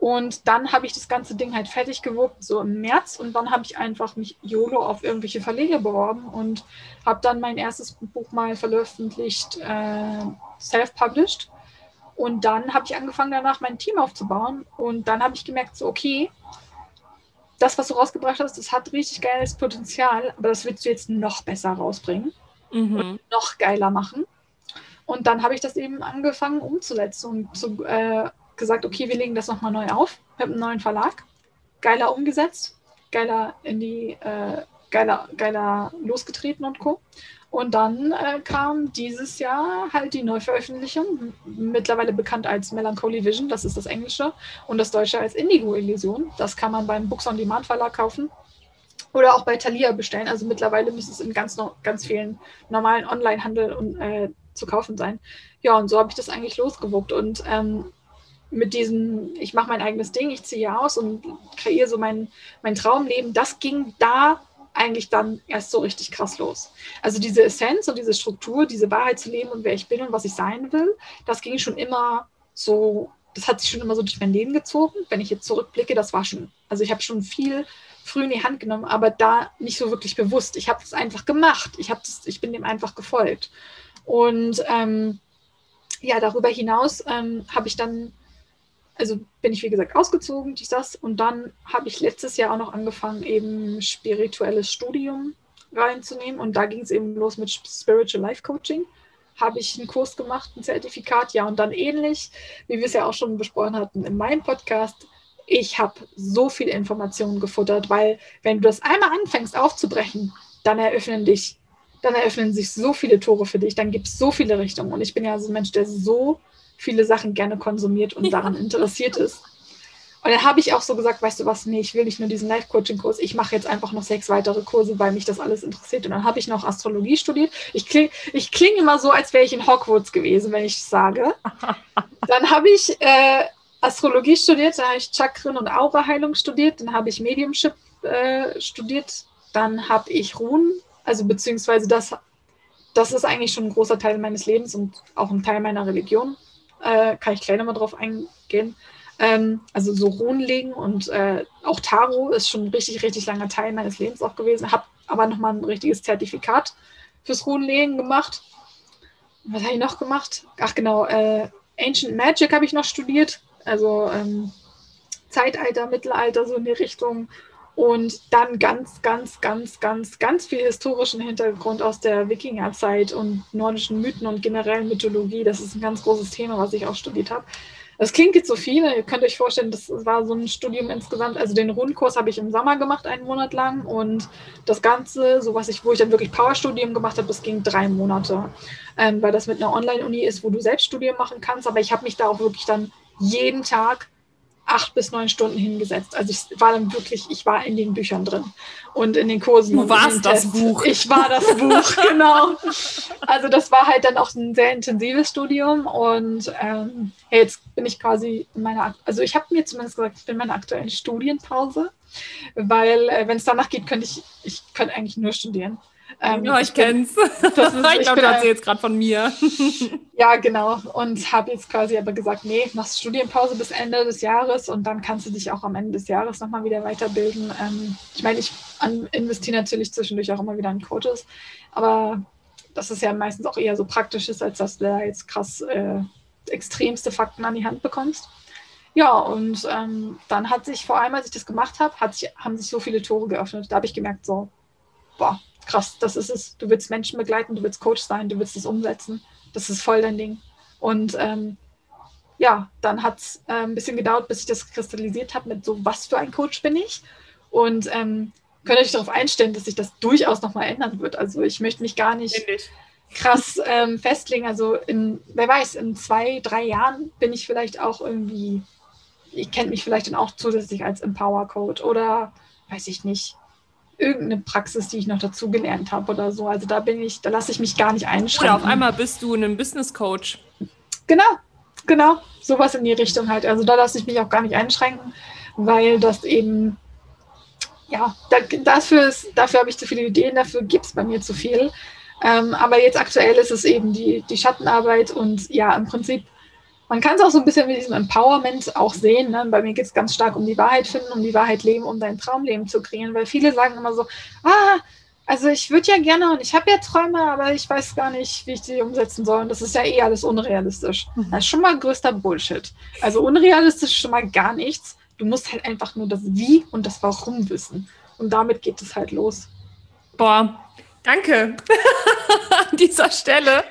Und dann habe ich das ganze Ding halt fertig gewuppt, so im März. Und dann habe ich einfach mich YOLO auf irgendwelche Verlege beworben und habe dann mein erstes Buch mal veröffentlicht, äh, self-published und dann habe ich angefangen, danach mein Team aufzubauen. Und dann habe ich gemerkt, so, okay, das, was du rausgebracht hast, das hat richtig geiles Potenzial, aber das willst du jetzt noch besser rausbringen mhm. und noch geiler machen. Und dann habe ich das eben angefangen umzusetzen und so, äh, gesagt, okay, wir legen das nochmal neu auf mit einem neuen Verlag. Geiler umgesetzt, geiler in die, äh, geiler, geiler losgetreten und Co. Und dann äh, kam dieses Jahr halt die Neuveröffentlichung, mittlerweile bekannt als Melancholy Vision, das ist das Englische, und das Deutsche als Indigo Illusion. Das kann man beim Books on Demand Verlag kaufen oder auch bei Thalia bestellen. Also mittlerweile müsste es in ganz, ganz vielen normalen Online-Handel äh, zu kaufen sein. Ja, und so habe ich das eigentlich losgewuckt. Und ähm, mit diesem, ich mache mein eigenes Ding, ich ziehe aus und kreiere so mein, mein Traumleben, das ging da eigentlich dann erst so richtig krass los. Also diese Essenz und diese Struktur, diese Wahrheit zu leben und wer ich bin und was ich sein will, das ging schon immer so, das hat sich schon immer so durch mein Leben gezogen. Wenn ich jetzt zurückblicke, das war schon, also ich habe schon viel früh in die Hand genommen, aber da nicht so wirklich bewusst. Ich habe es einfach gemacht. Ich, das, ich bin dem einfach gefolgt. Und ähm, ja, darüber hinaus ähm, habe ich dann also bin ich wie gesagt ausgezogen, dies, das. Und dann habe ich letztes Jahr auch noch angefangen, eben spirituelles Studium reinzunehmen. Und da ging es eben los mit Spiritual Life Coaching. Habe ich einen Kurs gemacht, ein Zertifikat, ja. Und dann ähnlich, wie wir es ja auch schon besprochen hatten in meinem Podcast, ich habe so viele Informationen gefuttert, weil wenn du das einmal anfängst aufzubrechen, dann eröffnen dich, dann eröffnen sich so viele Tore für dich, dann gibt es so viele Richtungen. Und ich bin ja so ein Mensch, der so viele Sachen gerne konsumiert und daran interessiert ist. Und dann habe ich auch so gesagt, weißt du was, nee, ich will nicht nur diesen Life-Coaching-Kurs, ich mache jetzt einfach noch sechs weitere Kurse, weil mich das alles interessiert. Und dann habe ich noch Astrologie studiert. Ich klinge ich kling immer so, als wäre ich in Hogwarts gewesen, wenn ich sage. Dann habe ich äh, Astrologie studiert, dann habe ich Chakren- und Aura-Heilung studiert, dann habe ich Mediumship äh, studiert, dann habe ich Runen, also beziehungsweise das, das ist eigentlich schon ein großer Teil meines Lebens und auch ein Teil meiner Religion äh, kann ich gleich nochmal drauf eingehen. Ähm, also so Runenlegen und äh, auch Tarot ist schon ein richtig, richtig langer Teil meines Lebens auch gewesen. Habe aber nochmal ein richtiges Zertifikat fürs Runenlegen gemacht. Was habe ich noch gemacht? Ach genau, äh, Ancient Magic habe ich noch studiert. Also ähm, Zeitalter, Mittelalter, so in die Richtung und dann ganz, ganz, ganz, ganz, ganz viel historischen Hintergrund aus der Wikingerzeit und nordischen Mythen und generell Mythologie. Das ist ein ganz großes Thema, was ich auch studiert habe. Das klingt jetzt so viel. Ihr könnt euch vorstellen, das war so ein Studium insgesamt. Also den Rundkurs habe ich im Sommer gemacht, einen Monat lang. Und das Ganze, so was ich, wo ich dann wirklich Powerstudium gemacht habe, das ging drei Monate. Ähm, weil das mit einer Online-Uni ist, wo du selbst Studium machen kannst. Aber ich habe mich da auch wirklich dann jeden Tag acht bis neun Stunden hingesetzt. Also ich war dann wirklich, ich war in den Büchern drin und in den Kursen. Du warst das Tests. Buch. Ich war das Buch, genau. Also das war halt dann auch ein sehr intensives Studium und ähm, jetzt bin ich quasi in meiner, also ich habe mir zumindest gesagt, ich bin in meiner aktuellen Studienpause, weil äh, wenn es danach geht, könnte ich, ich könnte eigentlich nur studieren. Ähm, ja, ich kenn's. Das ist, ich glaube, du erzählst gerade von mir. ja, genau. Und habe jetzt quasi aber gesagt, nee, machst Studienpause bis Ende des Jahres und dann kannst du dich auch am Ende des Jahres nochmal wieder weiterbilden. Ähm, ich meine, ich investiere natürlich zwischendurch auch immer wieder in Coaches, aber das ist ja meistens auch eher so praktisch ist, als dass du da jetzt krass äh, extremste Fakten an die Hand bekommst. Ja, und ähm, dann hat sich vor allem, als ich das gemacht habe, sich, haben sich so viele Tore geöffnet. Da habe ich gemerkt, so, boah, krass, das ist es. Du willst Menschen begleiten, du willst Coach sein, du willst es umsetzen. Das ist voll dein Ding. Und ähm, ja, dann hat es äh, ein bisschen gedauert, bis ich das kristallisiert habe mit so, was für ein Coach bin ich. Und ähm, könnt ihr euch darauf einstellen, dass sich das durchaus nochmal ändern wird. Also ich möchte mich gar nicht krass ähm, festlegen. Also in, wer weiß, in zwei, drei Jahren bin ich vielleicht auch irgendwie, ich kenne mich vielleicht dann auch zusätzlich als Empower Coach oder weiß ich nicht, irgendeine Praxis, die ich noch dazu gelernt habe oder so. Also da bin ich, da lasse ich mich gar nicht einschränken. Oder auf einmal bist du ein Business Coach. Genau, genau, sowas in die Richtung halt. Also da lasse ich mich auch gar nicht einschränken, weil das eben, ja, da, dafür, ist, dafür habe ich zu viele Ideen, dafür gibt es bei mir zu viel. Ähm, aber jetzt aktuell ist es eben die, die Schattenarbeit und ja, im Prinzip, man kann es auch so ein bisschen mit diesem Empowerment auch sehen. Ne? Bei mir geht es ganz stark um die Wahrheit finden, um die Wahrheit leben, um dein Traumleben zu kreieren, weil viele sagen immer so, ah, also ich würde ja gerne und ich habe ja Träume, aber ich weiß gar nicht, wie ich die umsetzen soll. Und das ist ja eh alles unrealistisch. Mhm. Das ist schon mal größter Bullshit. Also unrealistisch ist schon mal gar nichts. Du musst halt einfach nur das Wie und das Warum wissen. Und damit geht es halt los. Boah, Danke an dieser Stelle.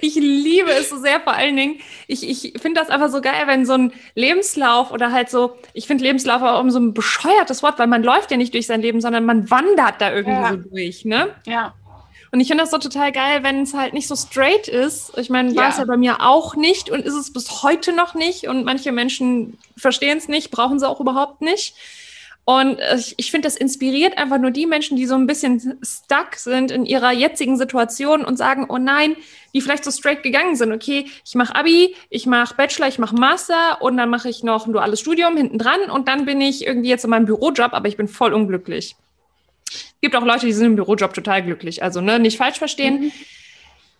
Ich liebe es so sehr, vor allen Dingen. Ich, ich finde das einfach so geil, wenn so ein Lebenslauf oder halt so, ich finde Lebenslauf auch um so ein bescheuertes Wort, weil man läuft ja nicht durch sein Leben, sondern man wandert da irgendwie ja. so durch, ne? Ja. Und ich finde das so total geil, wenn es halt nicht so straight ist. Ich meine, war es ja bei mir auch nicht und ist es bis heute noch nicht. Und manche Menschen verstehen es nicht, brauchen sie auch überhaupt nicht. Und ich, ich finde, das inspiriert einfach nur die Menschen, die so ein bisschen stuck sind in ihrer jetzigen Situation und sagen, oh nein, die vielleicht so straight gegangen sind. Okay, ich mache Abi, ich mache Bachelor, ich mache Master und dann mache ich noch ein duales Studium hinten dran und dann bin ich irgendwie jetzt in meinem Bürojob, aber ich bin voll unglücklich. Es gibt auch Leute, die sind im Bürojob total glücklich. Also ne, nicht falsch verstehen. Mhm.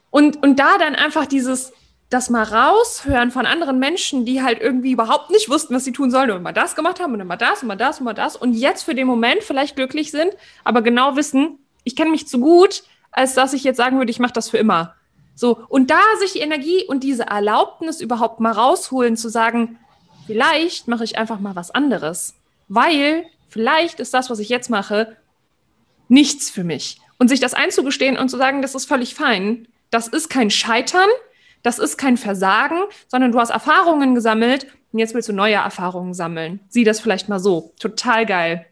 Und, und da dann einfach dieses, das mal raushören von anderen Menschen, die halt irgendwie überhaupt nicht wussten, was sie tun sollen und immer das gemacht haben und immer das und immer das und immer das und jetzt für den Moment vielleicht glücklich sind, aber genau wissen, ich kenne mich zu gut, als dass ich jetzt sagen würde, ich mache das für immer. So, und da sich die Energie und diese Erlaubnis überhaupt mal rausholen, zu sagen, vielleicht mache ich einfach mal was anderes, weil vielleicht ist das, was ich jetzt mache, nichts für mich. Und sich das einzugestehen und zu sagen, das ist völlig fein, das ist kein Scheitern, das ist kein Versagen, sondern du hast Erfahrungen gesammelt und jetzt willst du neue Erfahrungen sammeln. Sieh das vielleicht mal so. Total geil.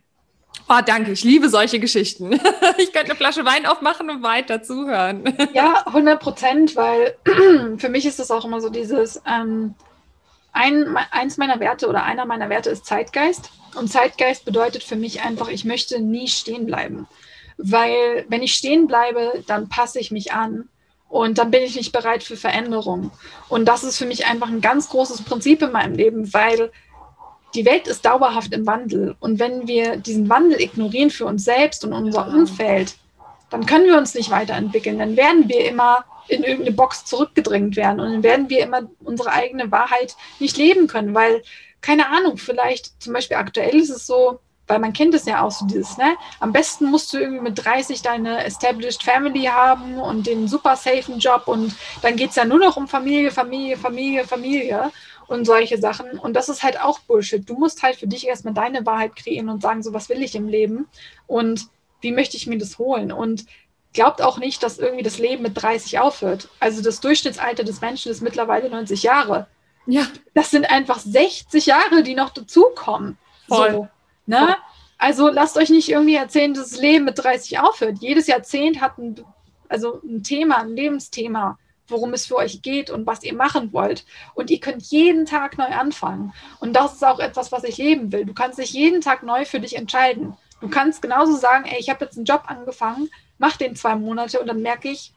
Oh, danke, ich liebe solche Geschichten. ich könnte eine Flasche Wein aufmachen und weiter zuhören. ja, 100 Prozent, weil für mich ist das auch immer so dieses, ähm, ein, eins meiner Werte oder einer meiner Werte ist Zeitgeist. Und Zeitgeist bedeutet für mich einfach, ich möchte nie stehen bleiben. Weil wenn ich stehen bleibe, dann passe ich mich an und dann bin ich nicht bereit für Veränderung. Und das ist für mich einfach ein ganz großes Prinzip in meinem Leben, weil die Welt ist dauerhaft im Wandel. Und wenn wir diesen Wandel ignorieren für uns selbst und unser Umfeld, dann können wir uns nicht weiterentwickeln. Dann werden wir immer in irgendeine Box zurückgedrängt werden und dann werden wir immer unsere eigene Wahrheit nicht leben können, weil, keine Ahnung, vielleicht zum Beispiel aktuell ist es so, weil man kennt es ja auch so dieses, ne? Am besten musst du irgendwie mit 30 deine established Family haben und den super safen Job und dann geht es ja nur noch um Familie, Familie, Familie, Familie und solche Sachen. Und das ist halt auch Bullshit. Du musst halt für dich erstmal deine Wahrheit kreieren und sagen, so was will ich im Leben und wie möchte ich mir das holen? Und glaubt auch nicht, dass irgendwie das Leben mit 30 aufhört. Also das Durchschnittsalter des Menschen ist mittlerweile 90 Jahre. Ja. Das sind einfach 60 Jahre, die noch dazukommen. Voll. So. Ne? Also lasst euch nicht irgendwie erzählen, dass das Leben mit 30 aufhört. Jedes Jahrzehnt hat ein, also ein Thema, ein Lebensthema, worum es für euch geht und was ihr machen wollt. Und ihr könnt jeden Tag neu anfangen. Und das ist auch etwas, was ich leben will. Du kannst dich jeden Tag neu für dich entscheiden. Du kannst genauso sagen, ey, ich habe jetzt einen Job angefangen, mach den zwei Monate und dann merke ich,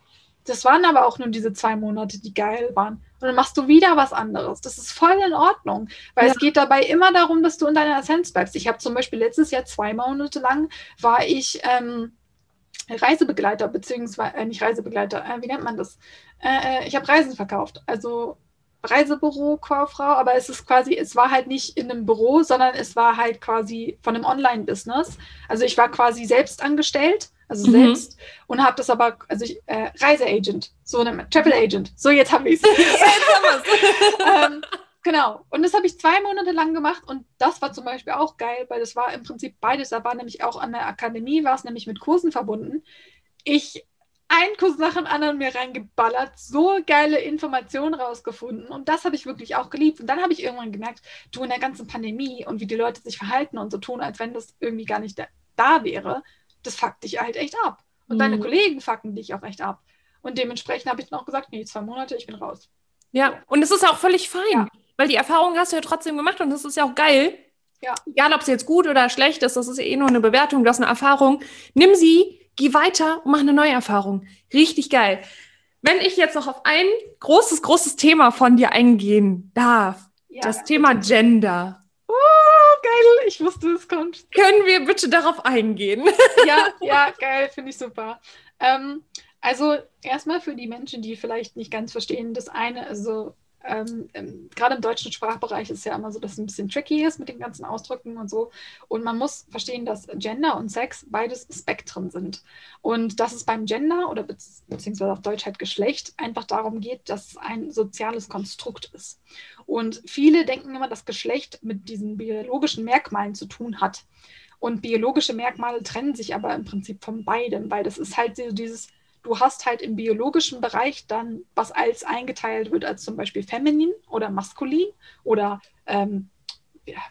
das waren aber auch nur diese zwei Monate, die geil waren. Und dann machst du wieder was anderes. Das ist voll in Ordnung, weil ja. es geht dabei immer darum, dass du in deiner Essenz bleibst. Ich habe zum Beispiel letztes Jahr zwei Monate lang war ich ähm, Reisebegleiter, beziehungsweise äh, nicht Reisebegleiter, äh, wie nennt man das? Äh, äh ich habe Reisen verkauft. Also Reisebüro-Kauffrau, aber es ist quasi, es war halt nicht in einem Büro, sondern es war halt quasi von einem Online-Business. Also ich war quasi selbst angestellt, also mhm. selbst und habe das aber, also ich, äh, Reiseagent, so eine Travel Agent. So, jetzt habe ich es. ähm, Genau. Und das habe ich zwei Monate lang gemacht und das war zum Beispiel auch geil, weil das war im Prinzip beides. Da war nämlich auch an der Akademie, war es nämlich mit Kursen verbunden. Ich einen Kurs nach dem anderen mir reingeballert, so geile Informationen rausgefunden und das habe ich wirklich auch geliebt. Und dann habe ich irgendwann gemerkt, du in der ganzen Pandemie und wie die Leute sich verhalten und so tun, als wenn das irgendwie gar nicht da, da wäre, das fuckt dich halt echt ab. Und mhm. deine Kollegen fucken dich auch echt ab. Und dementsprechend habe ich dann auch gesagt, nee, zwei Monate, ich bin raus. Ja, und es ist auch völlig fein, ja. weil die Erfahrung hast du ja trotzdem gemacht und das ist ja auch geil. Ja. Egal, ob es jetzt gut oder schlecht ist, das ist eh nur eine Bewertung, das ist eine Erfahrung. Nimm sie geh weiter und mach eine neue Erfahrung. Richtig geil. Wenn ich jetzt noch auf ein großes, großes Thema von dir eingehen darf, ja, das Thema. Gender. Geil, ich wusste, es kommt. Können wir bitte darauf eingehen? Ja, ja, geil, finde ich super. Ähm, also erstmal für die Menschen, die vielleicht nicht ganz verstehen, das eine, also ähm, ähm, gerade im deutschen Sprachbereich ist es ja immer so, dass es ein bisschen tricky ist mit den ganzen Ausdrücken und so. Und man muss verstehen, dass Gender und Sex beides Spektren sind. Und dass es beim Gender oder beziehungsweise auf Deutsch halt Geschlecht einfach darum geht, dass es ein soziales Konstrukt ist. Und viele denken immer, dass Geschlecht mit diesen biologischen Merkmalen zu tun hat. Und biologische Merkmale trennen sich aber im Prinzip von beidem, weil das ist halt so dieses Du hast halt im biologischen Bereich dann, was als eingeteilt wird, als zum Beispiel feminin oder maskulin oder ähm,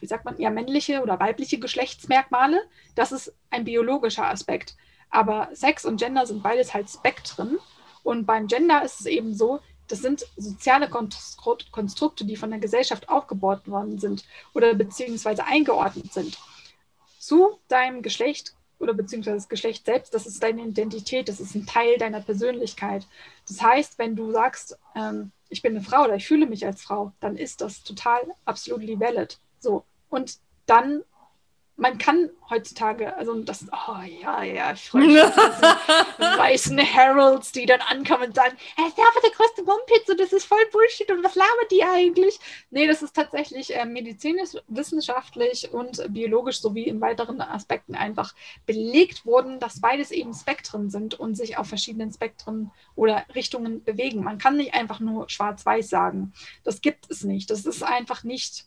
wie sagt man, ja, männliche oder weibliche Geschlechtsmerkmale. Das ist ein biologischer Aspekt. Aber Sex und Gender sind beides halt Spektren. Und beim Gender ist es eben so, das sind soziale Konstrukte, die von der Gesellschaft aufgebaut worden sind oder beziehungsweise eingeordnet sind. Zu deinem Geschlecht oder beziehungsweise das Geschlecht selbst, das ist deine Identität, das ist ein Teil deiner Persönlichkeit. Das heißt, wenn du sagst, ähm, ich bin eine Frau oder ich fühle mich als Frau, dann ist das total absolutely valid. So. Und dann man kann heutzutage, also das, oh ja, ja, ich freue mich weißen Heralds, die dann ankommen und sagen, er ist aber der größte Mumpitz und das ist voll Bullshit und was labert die eigentlich? Nee, das ist tatsächlich äh, medizinisch, wissenschaftlich und biologisch sowie in weiteren Aspekten einfach belegt worden, dass beides eben Spektren sind und sich auf verschiedenen Spektren oder Richtungen bewegen. Man kann nicht einfach nur schwarz-weiß sagen. Das gibt es nicht. Das ist einfach nicht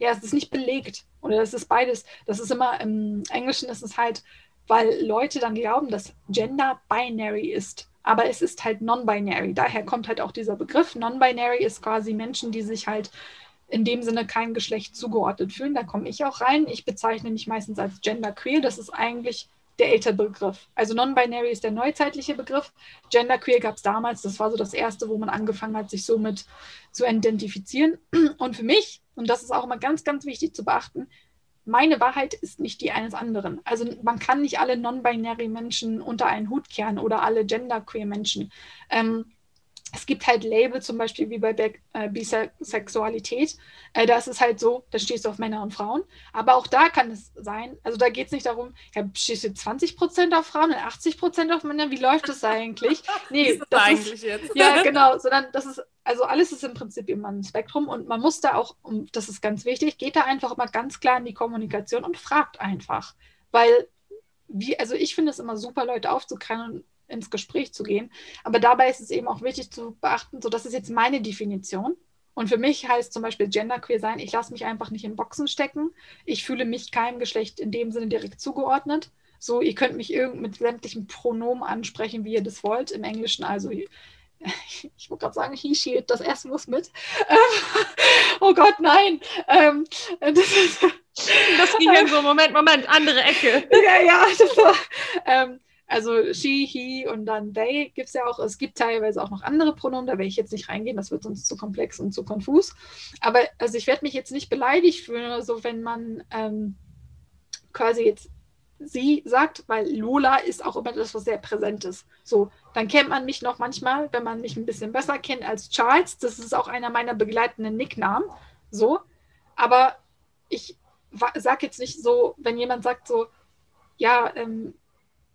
ja, es ist nicht belegt. Oder es ist beides. Das ist immer im Englischen ist es halt, weil Leute dann glauben, dass Gender binary ist. Aber es ist halt non-binary. Daher kommt halt auch dieser Begriff. Non-binary ist quasi Menschen, die sich halt in dem Sinne kein Geschlecht zugeordnet fühlen. Da komme ich auch rein. Ich bezeichne mich meistens als genderqueer. Das ist eigentlich der ältere Begriff. Also non-binary ist der neuzeitliche Begriff. Genderqueer gab es damals. Das war so das erste, wo man angefangen hat, sich somit zu identifizieren. Und für mich und das ist auch immer ganz, ganz wichtig zu beachten, meine Wahrheit ist nicht die eines anderen. Also man kann nicht alle non-binary Menschen unter einen Hut kehren oder alle genderqueer Menschen. Ähm, es gibt halt Label, zum Beispiel wie bei äh, Bisexualität. Äh, da ist es halt so, da stehst du auf Männer und Frauen. Aber auch da kann es sein, also da geht es nicht darum, ja, stehst du 20% auf Frauen und 80% auf Männer, wie läuft das eigentlich? Nee, das, das eigentlich ist, jetzt? Ja, genau, sondern das ist, also alles ist im Prinzip immer ein Spektrum und man muss da auch, und das ist ganz wichtig, geht da einfach immer ganz klar in die Kommunikation und fragt einfach. Weil, wie, also ich finde es immer super, Leute aufzuklären ins Gespräch zu gehen. Aber dabei ist es eben auch wichtig zu beachten, so das ist jetzt meine Definition. Und für mich heißt zum Beispiel genderqueer sein, ich lasse mich einfach nicht in Boxen stecken. Ich fühle mich keinem Geschlecht in dem Sinne direkt zugeordnet. So, ihr könnt mich irgend mit sämtlichen Pronomen ansprechen, wie ihr das wollt. Im Englischen also, ich wollte gerade sagen, he, she, das S muss mit. oh Gott, nein. Ähm, das, das ging so, Moment, Moment, andere Ecke. ja, ja, das war, ähm, also she, he und dann they gibt es ja auch. Es gibt teilweise auch noch andere Pronomen, da werde ich jetzt nicht reingehen, das wird sonst zu komplex und zu konfus. Aber also ich werde mich jetzt nicht beleidigt fühlen, so wenn man ähm, quasi jetzt sie sagt, weil Lola ist auch immer das, was sehr präsent ist. So, dann kennt man mich noch manchmal, wenn man mich ein bisschen besser kennt als Charles. Das ist auch einer meiner begleitenden Nicknamen. So, aber ich sage jetzt nicht so, wenn jemand sagt so, ja, ähm,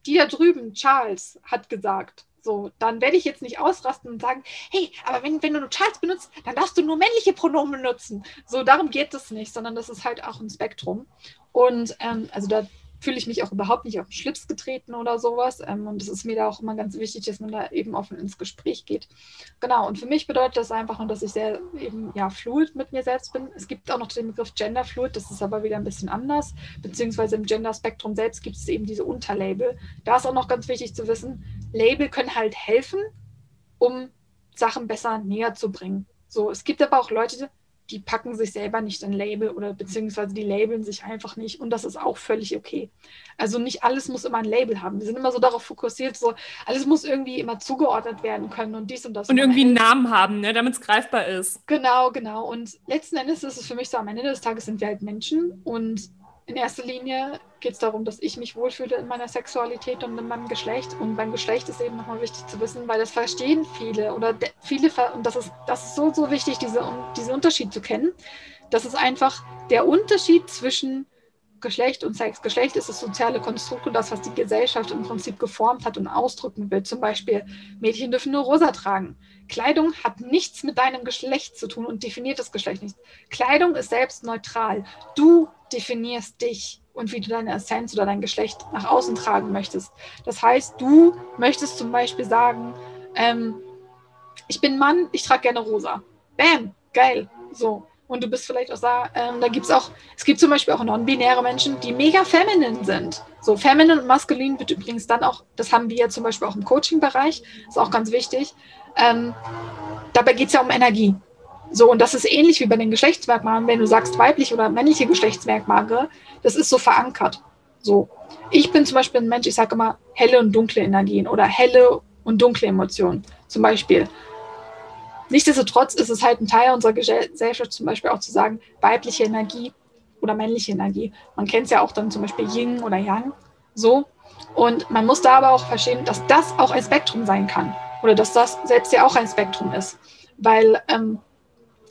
die da drüben, Charles, hat gesagt. So, dann werde ich jetzt nicht ausrasten und sagen, hey, aber wenn, wenn du nur Charles benutzt, dann darfst du nur männliche Pronomen benutzen. So, darum geht es nicht, sondern das ist halt auch ein Spektrum. Und ähm, also da fühle ich mich auch überhaupt nicht auf den Schlips getreten oder sowas. Ähm, und es ist mir da auch immer ganz wichtig, dass man da eben offen ins Gespräch geht. Genau, und für mich bedeutet das einfach nur, dass ich sehr eben ja fluid mit mir selbst bin. Es gibt auch noch den Begriff Gender Fluid, das ist aber wieder ein bisschen anders, beziehungsweise im Gender-Spektrum selbst gibt es eben diese Unterlabel. Da ist auch noch ganz wichtig zu wissen, Label können halt helfen, um Sachen besser näher zu bringen. So, es gibt aber auch Leute, die packen sich selber nicht ein Label oder beziehungsweise die labeln sich einfach nicht und das ist auch völlig okay. Also nicht alles muss immer ein Label haben. Wir sind immer so darauf fokussiert, so alles muss irgendwie immer zugeordnet werden können und dies und das. Und irgendwie einen Namen haben, ne, damit es greifbar ist. Genau, genau. Und letzten Endes ist es für mich so, am Ende des Tages sind wir halt Menschen und in erster Linie geht es darum, dass ich mich wohlfühle in meiner Sexualität und in meinem Geschlecht. Und beim Geschlecht ist eben nochmal wichtig zu wissen, weil das verstehen viele oder viele, und das ist, das ist so, so wichtig, diese, um, diesen Unterschied zu kennen. Das ist einfach der Unterschied zwischen Geschlecht und Sex. Geschlecht ist das soziale Konstrukt und das, was die Gesellschaft im Prinzip geformt hat und ausdrücken will. Zum Beispiel, Mädchen dürfen nur rosa tragen. Kleidung hat nichts mit deinem Geschlecht zu tun und definiert das Geschlecht nicht. Kleidung ist selbst neutral. Du definierst dich und wie du deine Essenz oder dein Geschlecht nach außen tragen möchtest. Das heißt, du möchtest zum Beispiel sagen, ähm, ich bin Mann, ich trage gerne rosa. Bam, geil. So. Und du bist vielleicht auch da, ähm, da gibt es auch, es gibt zum Beispiel auch non-binäre Menschen, die mega feminin sind. So, feminin und maskulin wird übrigens dann auch, das haben wir ja zum Beispiel auch im Coaching-Bereich, ist auch ganz wichtig. Ähm, dabei geht es ja um Energie. So, und das ist ähnlich wie bei den Geschlechtsmerkmalen, wenn du sagst weibliche oder männliche Geschlechtsmerkmale, das ist so verankert. So. Ich bin zum Beispiel ein Mensch, ich sage immer helle und dunkle Energien oder helle und dunkle Emotionen. Zum Beispiel. Nichtsdestotrotz ist es halt ein Teil unserer Gesellschaft, zum Beispiel auch zu sagen, weibliche Energie oder männliche Energie. Man kennt es ja auch dann zum Beispiel Yin oder Yang. So. Und man muss da aber auch verstehen, dass das auch ein Spektrum sein kann. Oder dass das selbst ja auch ein Spektrum ist. Weil ähm,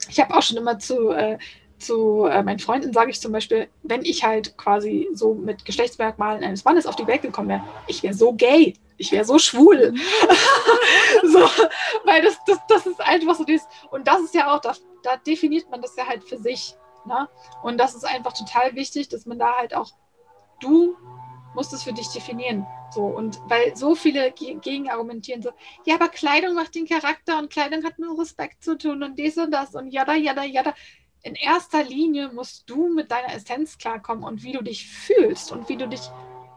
ich habe auch schon immer zu, äh, zu äh, meinen Freunden, sage ich zum Beispiel, wenn ich halt quasi so mit Geschlechtsmerkmalen eines Mannes auf die Welt gekommen wäre, ich wäre so gay, ich wäre so schwul. so, weil das, das, das ist einfach so dieses, und das ist ja auch, das, da definiert man das ja halt für sich. Ne? Und das ist einfach total wichtig, dass man da halt auch, du musst es für dich definieren. So, und weil so viele gegen argumentieren so, ja, aber Kleidung macht den Charakter und Kleidung hat mit Respekt zu tun und dies und das und jada, jada, jada. In erster Linie musst du mit deiner Essenz klarkommen und wie du dich fühlst und wie du dich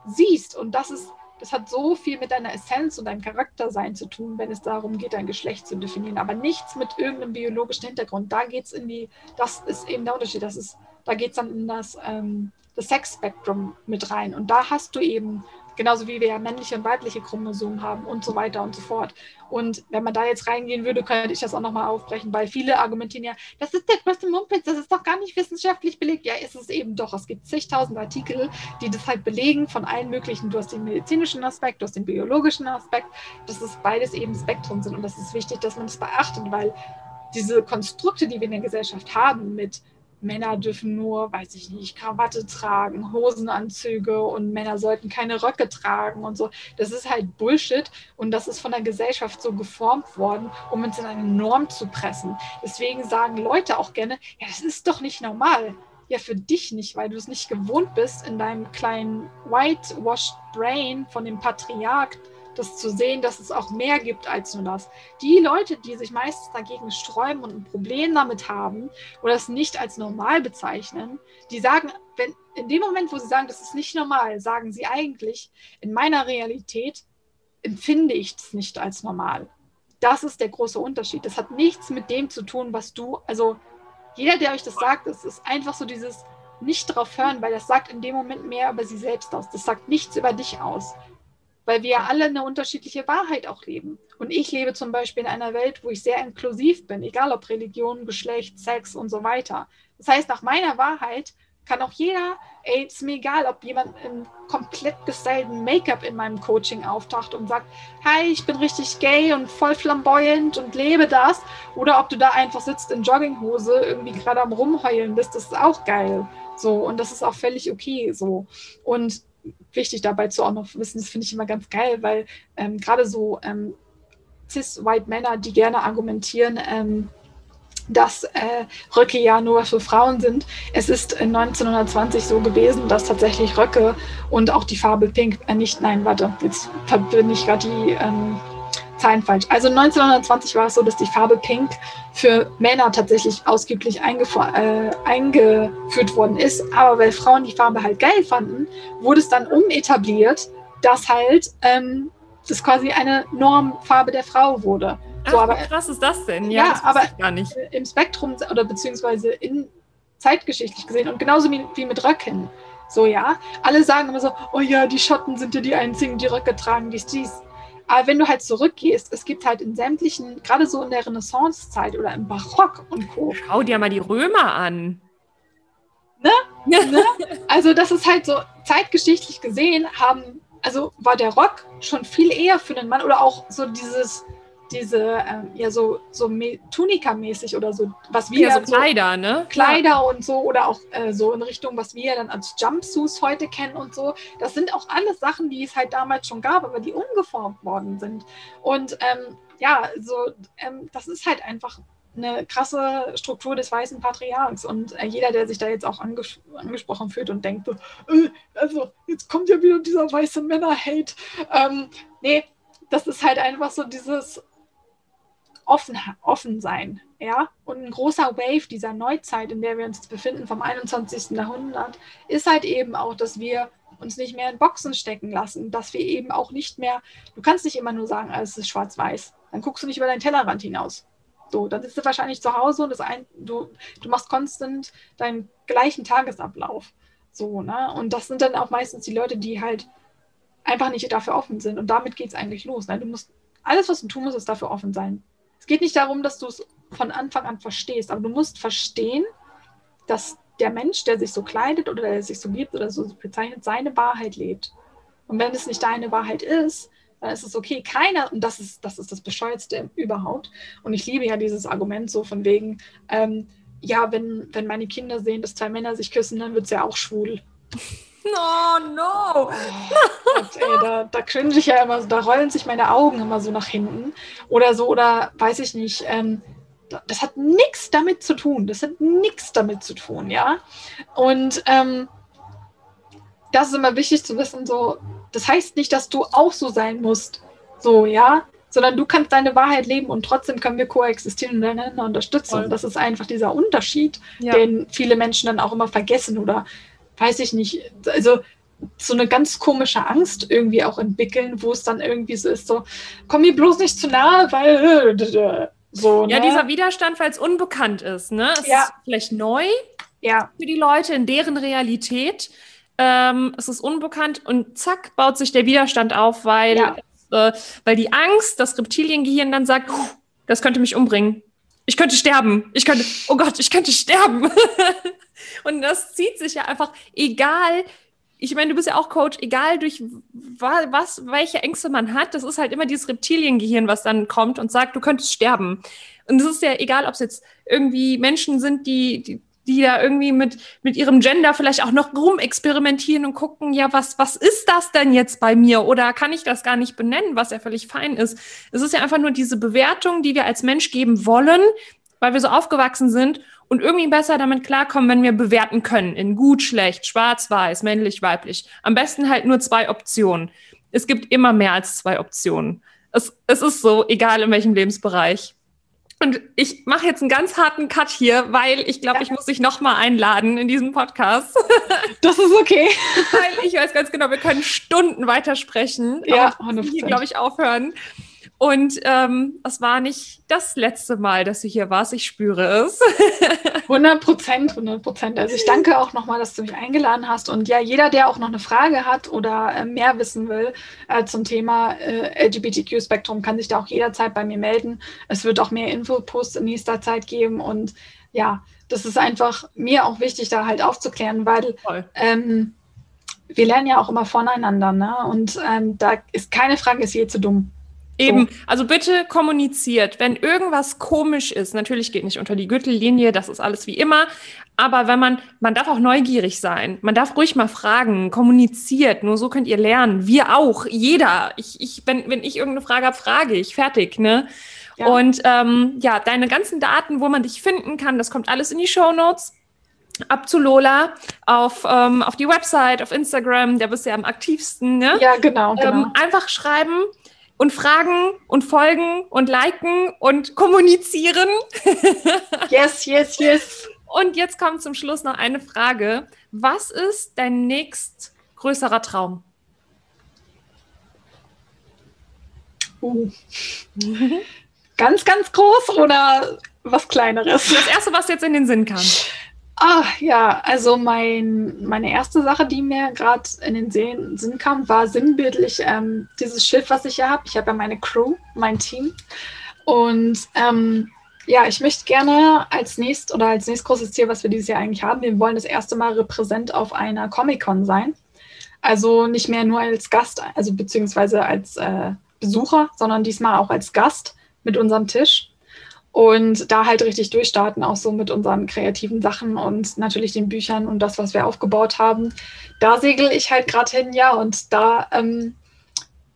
siehst. Und das ist, das hat so viel mit deiner Essenz und deinem Charaktersein zu tun, wenn es darum geht, dein Geschlecht zu definieren. Aber nichts mit irgendeinem biologischen Hintergrund. Da geht es in die, das ist eben der Unterschied. Das ist, da geht es dann in das, ähm, das Sex-Spektrum mit rein. Und da hast du eben Genauso wie wir ja männliche und weibliche Chromosomen haben und so weiter und so fort. Und wenn man da jetzt reingehen würde, könnte ich das auch nochmal aufbrechen, weil viele argumentieren ja, das ist der größte Mumpitz, das ist doch gar nicht wissenschaftlich belegt. Ja, ist es eben doch. Es gibt zigtausend Artikel, die das halt belegen von allen möglichen. Du hast den medizinischen Aspekt, du hast den biologischen Aspekt, dass es beides eben Spektrum sind. Und das ist wichtig, dass man das beachtet, weil diese Konstrukte, die wir in der Gesellschaft haben mit Männer dürfen nur, weiß ich nicht, Krawatte tragen, Hosenanzüge und Männer sollten keine Röcke tragen und so. Das ist halt Bullshit und das ist von der Gesellschaft so geformt worden, um uns in eine Norm zu pressen. Deswegen sagen Leute auch gerne, ja, das ist doch nicht normal. Ja, für dich nicht, weil du es nicht gewohnt bist, in deinem kleinen whitewashed Brain von dem Patriarch das zu sehen, dass es auch mehr gibt als nur das. Die Leute, die sich meistens dagegen sträuben und ein Problem damit haben oder es nicht als normal bezeichnen, die sagen, wenn in dem Moment, wo sie sagen, das ist nicht normal, sagen sie eigentlich, in meiner Realität empfinde ich es nicht als normal. Das ist der große Unterschied. Das hat nichts mit dem zu tun, was du, also jeder, der euch das sagt, es ist einfach so dieses nicht drauf hören, weil das sagt in dem Moment mehr über sie selbst aus. Das sagt nichts über dich aus weil wir alle eine unterschiedliche Wahrheit auch leben. Und ich lebe zum Beispiel in einer Welt, wo ich sehr inklusiv bin, egal ob Religion, Geschlecht, Sex und so weiter. Das heißt, nach meiner Wahrheit kann auch jeder, ey, ist mir egal, ob jemand in komplett gestylten Make-up in meinem Coaching auftaucht und sagt, hi, ich bin richtig gay und voll flamboyant und lebe das, oder ob du da einfach sitzt in Jogginghose, irgendwie gerade am rumheulen bist, das ist auch geil. So, und das ist auch völlig okay so. Und wichtig dabei zu auch noch wissen, das finde ich immer ganz geil, weil ähm, gerade so ähm, cis-white Männer, die gerne argumentieren, ähm, dass äh, Röcke ja nur für Frauen sind. Es ist 1920 so gewesen, dass tatsächlich Röcke und auch die Farbe Pink, äh, nicht, nein, warte, jetzt verbinde ich gerade die ähm, Zahlen falsch. Also 1920 war es so, dass die Farbe Pink für Männer tatsächlich ausgiebig äh, eingeführt worden ist. Aber weil Frauen die Farbe halt geil fanden, wurde es dann umetabliert, dass halt ähm, das quasi eine Normfarbe der Frau wurde. Ach, so, aber, wie krass ist das denn? Ja, ja aber gar nicht. im Spektrum oder beziehungsweise in zeitgeschichtlich gesehen und genauso wie, wie mit Röcken. So, ja. Alle sagen immer so, oh ja, die Schotten sind ja die einzigen, die Röcke tragen, dies, dies. Aber wenn du halt zurückgehst, es gibt halt in sämtlichen, gerade so in der Renaissancezeit oder im Barock und Co. Schau dir mal die Römer an. Ne? ne? Also, das ist halt so, zeitgeschichtlich gesehen haben, also war der Rock schon viel eher für den Mann oder auch so dieses, diese, ähm, ja, so, so Tunika-mäßig oder so, was wir. Ja, so Kleider, ne? Kleider ja. und so oder auch äh, so in Richtung, was wir dann als Jumpsuits heute kennen und so. Das sind auch alles Sachen, die es halt damals schon gab, aber die umgeformt worden sind. Und ähm, ja, so, ähm, das ist halt einfach eine krasse Struktur des weißen Patriarchs. Und äh, jeder, der sich da jetzt auch anges angesprochen fühlt und denkt, so, äh, also jetzt kommt ja wieder dieser weiße Männer-Hate. Ähm, nee, das ist halt einfach so dieses offen, offen sein. Ja? Und ein großer Wave dieser Neuzeit, in der wir uns befinden, vom 21. Jahrhundert, ist halt eben auch, dass wir uns nicht mehr in Boxen stecken lassen, dass wir eben auch nicht mehr, du kannst nicht immer nur sagen, alles ist schwarz-weiß. Dann guckst du nicht über deinen Tellerrand hinaus. So, dann sitzt du wahrscheinlich zu Hause und ein, du, du machst konstant deinen gleichen Tagesablauf. So, ne? Und das sind dann auch meistens die Leute, die halt einfach nicht dafür offen sind. Und damit geht es eigentlich los. Ne? Du musst, alles, was du tun musst, ist dafür offen sein geht nicht darum, dass du es von Anfang an verstehst, aber du musst verstehen, dass der Mensch, der sich so kleidet oder der sich so gibt oder so bezeichnet, seine Wahrheit lebt. Und wenn es nicht deine Wahrheit ist, dann ist es okay. Keiner, und das ist das, ist das Bescheuerste überhaupt. Und ich liebe ja dieses Argument so von wegen, ähm, ja, wenn, wenn meine Kinder sehen, dass zwei Männer sich küssen, dann wird es ja auch schwul. No, no. Oh, Gott, ey, da, da cringe ich ja immer, da rollen sich meine Augen immer so nach hinten. Oder so, oder weiß ich nicht. Ähm, das hat nichts damit zu tun. Das hat nichts damit zu tun, ja. Und ähm, das ist immer wichtig zu wissen, so, das heißt nicht, dass du auch so sein musst. So, ja. Sondern du kannst deine Wahrheit leben und trotzdem können wir koexistieren und einander unterstützen. Voll. Das ist einfach dieser Unterschied, ja. den viele Menschen dann auch immer vergessen oder weiß ich nicht, also so eine ganz komische Angst irgendwie auch entwickeln, wo es dann irgendwie so ist, so, komm mir bloß nicht zu nahe, weil so. Ja, ne? dieser Widerstand, weil es unbekannt ist, ne? Es ja. ist vielleicht neu ja. für die Leute in deren Realität. Ähm, es ist unbekannt und zack, baut sich der Widerstand auf, weil, ja. äh, weil die Angst, das Reptiliengehirn dann sagt, das könnte mich umbringen. Ich könnte sterben. Ich könnte, oh Gott, ich könnte sterben. Und das zieht sich ja einfach, egal, ich meine, du bist ja auch Coach, egal durch was, welche Ängste man hat, das ist halt immer dieses Reptiliengehirn, was dann kommt und sagt, du könntest sterben. Und es ist ja egal, ob es jetzt irgendwie Menschen sind, die, die, die da irgendwie mit, mit ihrem Gender vielleicht auch noch rumexperimentieren und gucken, ja, was, was ist das denn jetzt bei mir? Oder kann ich das gar nicht benennen, was ja völlig fein ist? Es ist ja einfach nur diese Bewertung, die wir als Mensch geben wollen, weil wir so aufgewachsen sind und irgendwie besser damit klarkommen, wenn wir bewerten können in gut, schlecht, schwarz, weiß, männlich, weiblich. Am besten halt nur zwei Optionen. Es gibt immer mehr als zwei Optionen. Es, es ist so, egal in welchem Lebensbereich. Und ich mache jetzt einen ganz harten Cut hier, weil ich glaube, ja. ich muss dich nochmal einladen in diesem Podcast. Das ist okay. weil ich weiß ganz genau, wir können Stunden weitersprechen. Ja, aber hier, glaube ich, aufhören. Und ähm, es war nicht das letzte Mal, dass du hier warst. Ich spüre es. 100 Prozent, 100 Prozent. Also ich danke auch nochmal, dass du mich eingeladen hast. Und ja, jeder, der auch noch eine Frage hat oder äh, mehr wissen will äh, zum Thema äh, LGBTQ-Spektrum, kann sich da auch jederzeit bei mir melden. Es wird auch mehr Infoposts in nächster Zeit geben. Und ja, das ist einfach mir auch wichtig, da halt aufzuklären, weil ähm, wir lernen ja auch immer voneinander. Ne? Und ähm, da ist keine Frage, ist je zu dumm. Eben, also bitte kommuniziert, wenn irgendwas komisch ist, natürlich geht nicht unter die Gürtellinie, das ist alles wie immer, aber wenn man, man darf auch neugierig sein, man darf ruhig mal fragen, kommuniziert, nur so könnt ihr lernen, wir auch, jeder, ich, ich, wenn, wenn ich irgendeine Frage habe, frage ich, fertig, ne? Ja. Und ähm, ja, deine ganzen Daten, wo man dich finden kann, das kommt alles in die Show Notes. Ab zu Lola auf, ähm, auf die Website, auf Instagram, der bist ja am aktivsten. Ne? Ja, genau. genau. Ähm, einfach schreiben und fragen und folgen und liken und kommunizieren. yes, yes, yes. Und jetzt kommt zum Schluss noch eine Frage. Was ist dein nächst größerer Traum? Uh. ganz, ganz groß oder was Kleineres? Das erste, was jetzt in den Sinn kam. Ah, ja, also mein, meine erste Sache, die mir gerade in den Sinn kam, war sinnbildlich ähm, dieses Schiff, was ich hier habe. Ich habe ja meine Crew, mein Team. Und ähm, ja, ich möchte gerne als nächst oder als nächst großes Ziel, was wir dieses Jahr eigentlich haben, wir wollen das erste Mal repräsent auf einer Comic-Con sein. Also nicht mehr nur als Gast, also beziehungsweise als äh, Besucher, sondern diesmal auch als Gast mit unserem Tisch. Und da halt richtig durchstarten, auch so mit unseren kreativen Sachen und natürlich den Büchern und das, was wir aufgebaut haben. Da segel ich halt gerade hin, ja, und da ähm,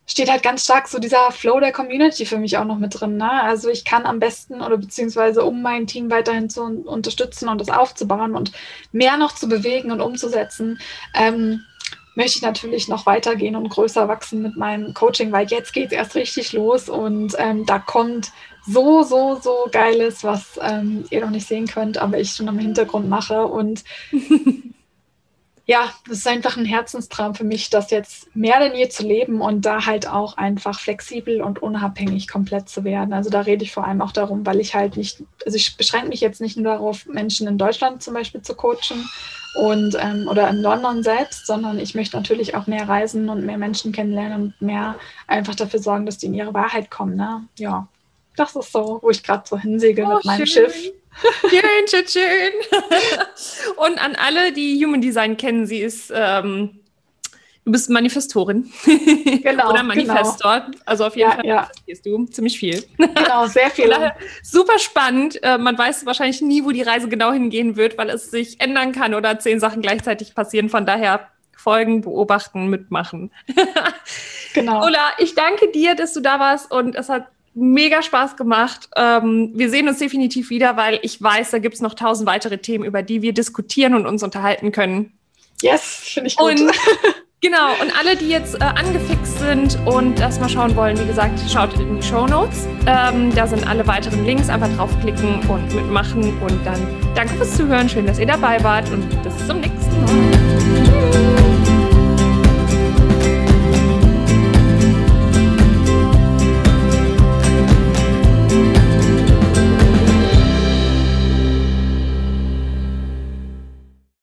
steht halt ganz stark so dieser Flow der Community für mich auch noch mit drin. Ne? Also ich kann am besten oder beziehungsweise um mein Team weiterhin zu unterstützen und das aufzubauen und mehr noch zu bewegen und umzusetzen, ähm, möchte ich natürlich noch weitergehen und größer wachsen mit meinem Coaching, weil jetzt geht es erst richtig los und ähm, da kommt so, so, so Geiles, was ähm, ihr noch nicht sehen könnt, aber ich schon im Hintergrund mache. Und ja, das ist einfach ein Herzenstraum für mich, das jetzt mehr denn je zu leben und da halt auch einfach flexibel und unabhängig komplett zu werden. Also da rede ich vor allem auch darum, weil ich halt nicht, also ich beschränke mich jetzt nicht nur darauf, Menschen in Deutschland zum Beispiel zu coachen und ähm, oder in London selbst, sondern ich möchte natürlich auch mehr reisen und mehr Menschen kennenlernen und mehr einfach dafür sorgen, dass die in ihre Wahrheit kommen. Ne? Ja, das ist so, wo ich gerade so hinsegel oh, mit meinem schön. Schiff. Schön, schön, schön. Und an alle, die Human Design kennen, sie ist, ähm, du bist Manifestorin. Genau. Oder Manifestor. Genau. Also auf jeden ja, Fall ja. du ziemlich viel. Genau, sehr viel. super spannend. Äh, man weiß wahrscheinlich nie, wo die Reise genau hingehen wird, weil es sich ändern kann oder zehn Sachen gleichzeitig passieren. Von daher folgen, beobachten, mitmachen. genau. Ola, ich danke dir, dass du da warst und es hat mega Spaß gemacht. Ähm, wir sehen uns definitiv wieder, weil ich weiß, da gibt es noch tausend weitere Themen, über die wir diskutieren und uns unterhalten können. Yes, finde ich gut. Und, genau, und alle, die jetzt äh, angefixt sind und das mal schauen wollen, wie gesagt, schaut in die Show Notes. Ähm, da sind alle weiteren Links. Einfach draufklicken und mitmachen. Und dann danke fürs Zuhören. Schön, dass ihr dabei wart und bis zum nächsten Mal.